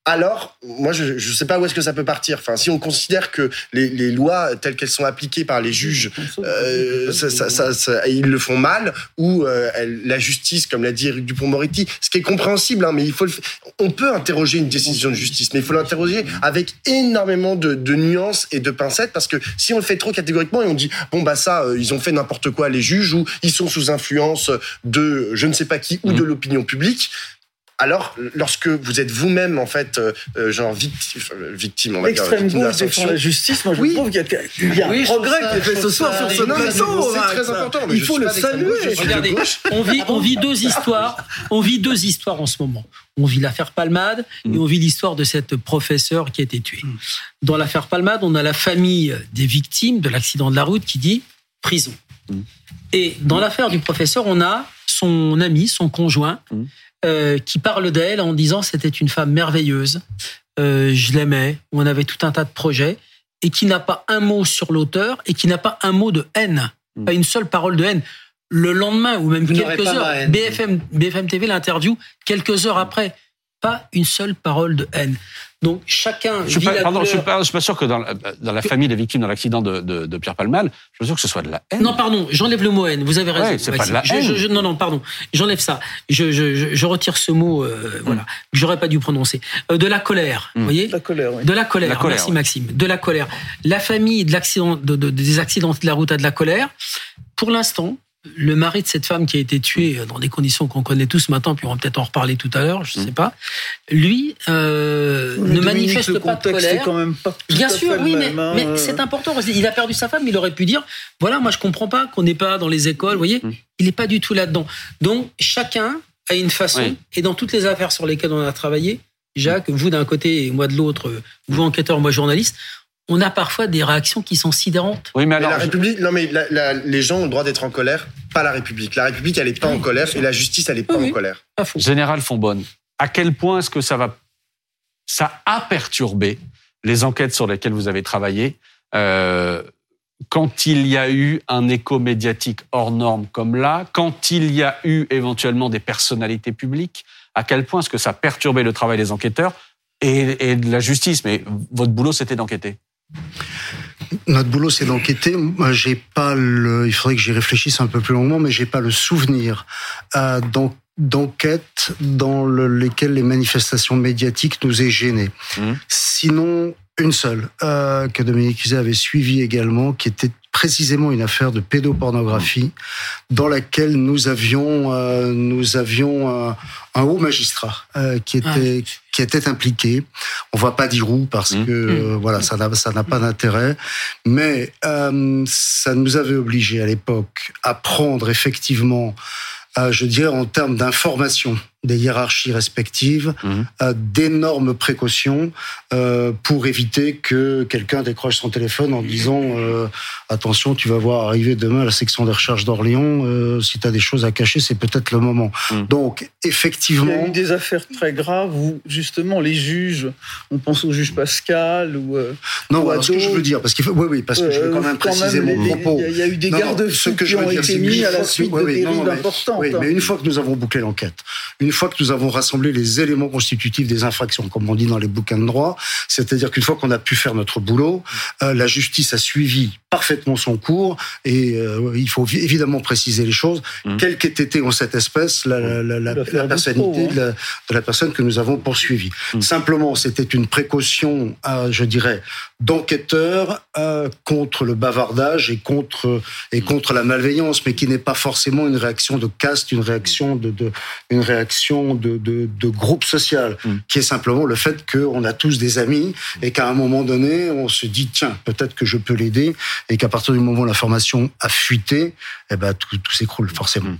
alors, moi, je ne sais pas où est-ce que ça peut partir. Enfin, si on considère que les, les lois telles qu'elles sont appliquées par les juges, euh, ça, ça, ça, ils le font mal, ou euh, la justice, comme l'a dit Eric Dupont-Moretti, ce qui est compréhensible, hein, mais il faut le, on peut interroger une décision de justice, mais il faut l'interroger avec énormément de, de, nuances et de pincettes, parce que si on le fait trop catégoriquement et on dit bon bah ça, euh, ils ont fait n'importe quoi les juges, ou ils sont sous influence de je ne sais pas qui ou de mmh. l'opinion publique, alors, lorsque vous êtes vous-même, en fait, euh, euh, genre victime, victime on va
L'extrême gauche défend la justice, moi je oui. trouve qu'il y a, un progrès qui est fait ce soir sur ce plateau.
C'est très important.
Il faut le saluer.
Regardez, on vit, on vit deux histoires. On vit deux histoires en ce moment. On vit l'affaire Palmade et mm. on vit l'histoire de cette professeure qui a été tuée. Mm. Dans l'affaire Palmade, on a la famille des victimes de l'accident de la route qui dit prison. Mm. Et dans l'affaire du professeur, on a son ami, son conjoint, euh, qui parle d'elle en disant c'était une femme merveilleuse, euh, je l'aimais, on avait tout un tas de projets, et qui n'a pas un mot sur l'auteur et qui n'a pas un mot de haine, hmm. pas une seule parole de haine. Le lendemain ou même quelques heures, BFM, BFM TV l'interview quelques heures après, pas une seule parole de haine. Donc chacun.
Je suis pardon, je suis pas, suis pas sûr que dans, dans la famille des victimes dans l'accident de, de, de, Pierre Palmal, je suis sûr que ce soit de la haine.
Non, pardon, j'enlève le mot haine. Vous avez raison.
Ouais, c'est pas de la haine.
Je, non, non, pardon, j'enlève ça. Je, je, retire ce mot, euh, voilà, que j'aurais pas dû prononcer. Euh, de la colère,
vous
mm. voyez.
La colère. Oui.
De la colère. La colère Merci Maxime. De la colère. La famille de l'accident, de, des accidents de la route a de la colère. Pour l'instant, le mari de cette femme qui a été tuée dans des conditions qu'on connaît tous maintenant, puis on va peut-être en reparler tout à l'heure, je ne sais pas, lui euh, ne manifeste pas de colère.
Quand même pas
Bien sûr, oui, mais,
hein.
mais c'est important. Il a perdu sa femme, il aurait pu dire, voilà, moi je comprends pas qu'on n'est pas dans les écoles, vous voyez, mm. il n'est pas du tout là-dedans. Donc chacun a une façon, et dans toutes les affaires sur lesquelles on a travaillé, Jacques, vous d'un côté et moi de l'autre, vous enquêteur, moi journaliste, on a parfois des réactions qui sont sidérantes.
Oui, mais alors. la République, non, mais les gens ont le droit d'être en colère, pas la République. La République, elle n'est pas en colère et la justice, elle n'est pas en colère.
Général Fonbonne, à quel point est-ce que ça va. Ça a perturbé les enquêtes sur lesquelles vous avez travaillé euh, quand il y a eu un écho médiatique hors norme comme là, quand il y a eu éventuellement des personnalités publiques, à quel point est-ce que ça a perturbé le travail des enquêteurs et, et de la justice? Mais votre boulot, c'était d'enquêter.
Notre boulot, c'est d'enquêter. J'ai pas le. Il faudrait que j'y réfléchisse un peu plus longuement, mais j'ai pas le souvenir euh, d'enquêtes dans lesquelles les manifestations médiatiques nous aient gênés. Mmh. Sinon, une seule euh, que Dominique Uzet avait suivie également, qui était précisément une affaire de pédopornographie dans laquelle nous avions euh, nous avions un, haut magistrat euh, qui était qui était impliqué. On va pas dire où parce mmh. que euh, mmh. voilà ça n'a ça n'a pas d'intérêt, mais ça nous avait obligé à l'époque à prendre effectivement je dirais en termes d'information des hiérarchies respectives, mhm. euh, d'énormes précautions euh, pour éviter que quelqu'un décroche son téléphone en disant euh, attention, tu vas voir arriver demain à la section de recherche d'Orléans, si tu as des choses à cacher, c'est peut-être le moment. Mhm. Donc, effectivement...
Il y a eu des affaires très graves où, justement, les juges, on pense au juge Pascal ou...
non, ce que je veux dire, parce qu'il faut... Oui, oui, parce que je veux quand même préciser mon propos.
Il y, a eu des garde-fous qui ont été mis à la suite de périls importants.
Oui, mais une fois que nous avons bouclé l'enquête, une fois que nous avons rassemblé les éléments constitutifs des infractions, comme on dit dans les bouquins de droit, c'est-à-dire qu'une fois qu'on a pu faire notre boulot, euh, la justice a suivi parfaitement son cours et euh, il faut évidemment préciser les choses. Mmh. Quelle qu'ait été en cette espèce la, la, la, la personnalité de, la, personne que nous avons poursuivie. Mmh. Simplement, c'était une précaution, euh, je dirais, d'enquêteur contre le bavardage et contre et contre la malveillance, mais qui n'est pas forcément une réaction de caste, une réaction de, de une réaction de, de, de groupe social, mm. qui est simplement le fait qu'on a tous des amis et qu'à un moment donné, on se dit tiens, peut-être que je peux l'aider, et qu'à partir du moment où l'information a fuité, eh ben tout, tout s'écroule forcément. Mm.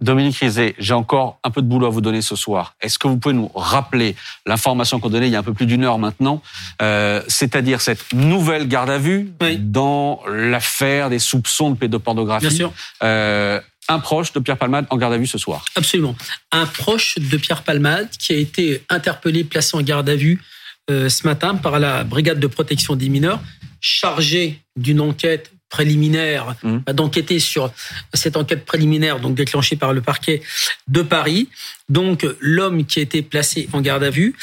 Dominique Rizet, j'ai encore un peu de boulot à vous donner ce soir. Est-ce que vous pouvez nous rappeler l'information qu'on donnait il y a un peu plus d'une heure maintenant, euh, c'est-à-dire cette nouvelle garde à vue dans l'affaire des soupçons de pédopornographie
Bien sûr.
Euh, un proche de Pierre Palmade en garde à vue ce soir.
Absolument. Un proche de Pierre Palmade qui a été interpellé, placé en garde à vue euh, ce matin par la brigade de protection des mineurs, chargée d'une enquête préliminaire, mmh. d'enquêter sur cette enquête préliminaire, donc déclenchée par le parquet de Paris. Donc, l'homme qui a été placé en garde à vue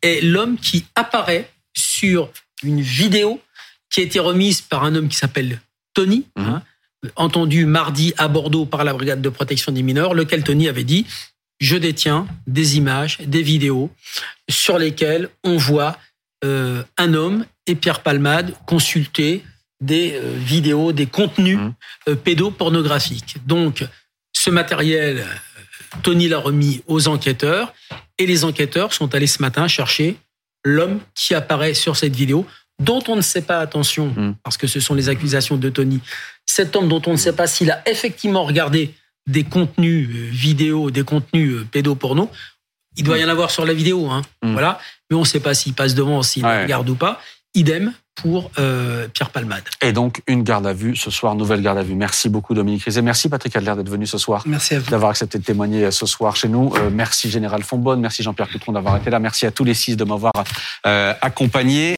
est l'homme qui apparaît sur une vidéo qui a été remise par un homme qui s'appelle Tony, mmh. hein, entendu mardi à Bordeaux par la brigade de protection des mineurs, lequel Tony avait dit je détiens des images, des vidéos sur lesquelles on voit euh, un homme et Pierre Palmade consulter des euh, vidéos, des contenus mmh. euh, pédopornographiques. Donc, ce matériel, Tony l'a remis aux enquêteurs et les enquêteurs sont allés ce matin chercher l'homme qui apparaît sur cette vidéo, dont on ne sait pas, attention, mmh. parce que ce sont les accusations de Tony, cet homme dont on ne sait pas s'il a effectivement regardé des contenus vidéo, des contenus pédoporno, il doit y en avoir sur la vidéo, hein. Mm. voilà. Mais on ne sait pas s'il passe devant, s'il regarde ou pas. Idem pour euh, Pierre Palmade.
Et donc, une garde à vue ce soir, nouvelle garde à vue. Merci beaucoup, Dominique Rizet. Merci, Patrick Adler, d'être venu ce soir.
Merci à vous.
D'avoir accepté de témoigner euh, ce soir chez nous. Euh, merci, Général Fonbonne. Merci, Jean-Pierre Coutron, d'avoir été là. Merci à tous les six de m'avoir accompagné.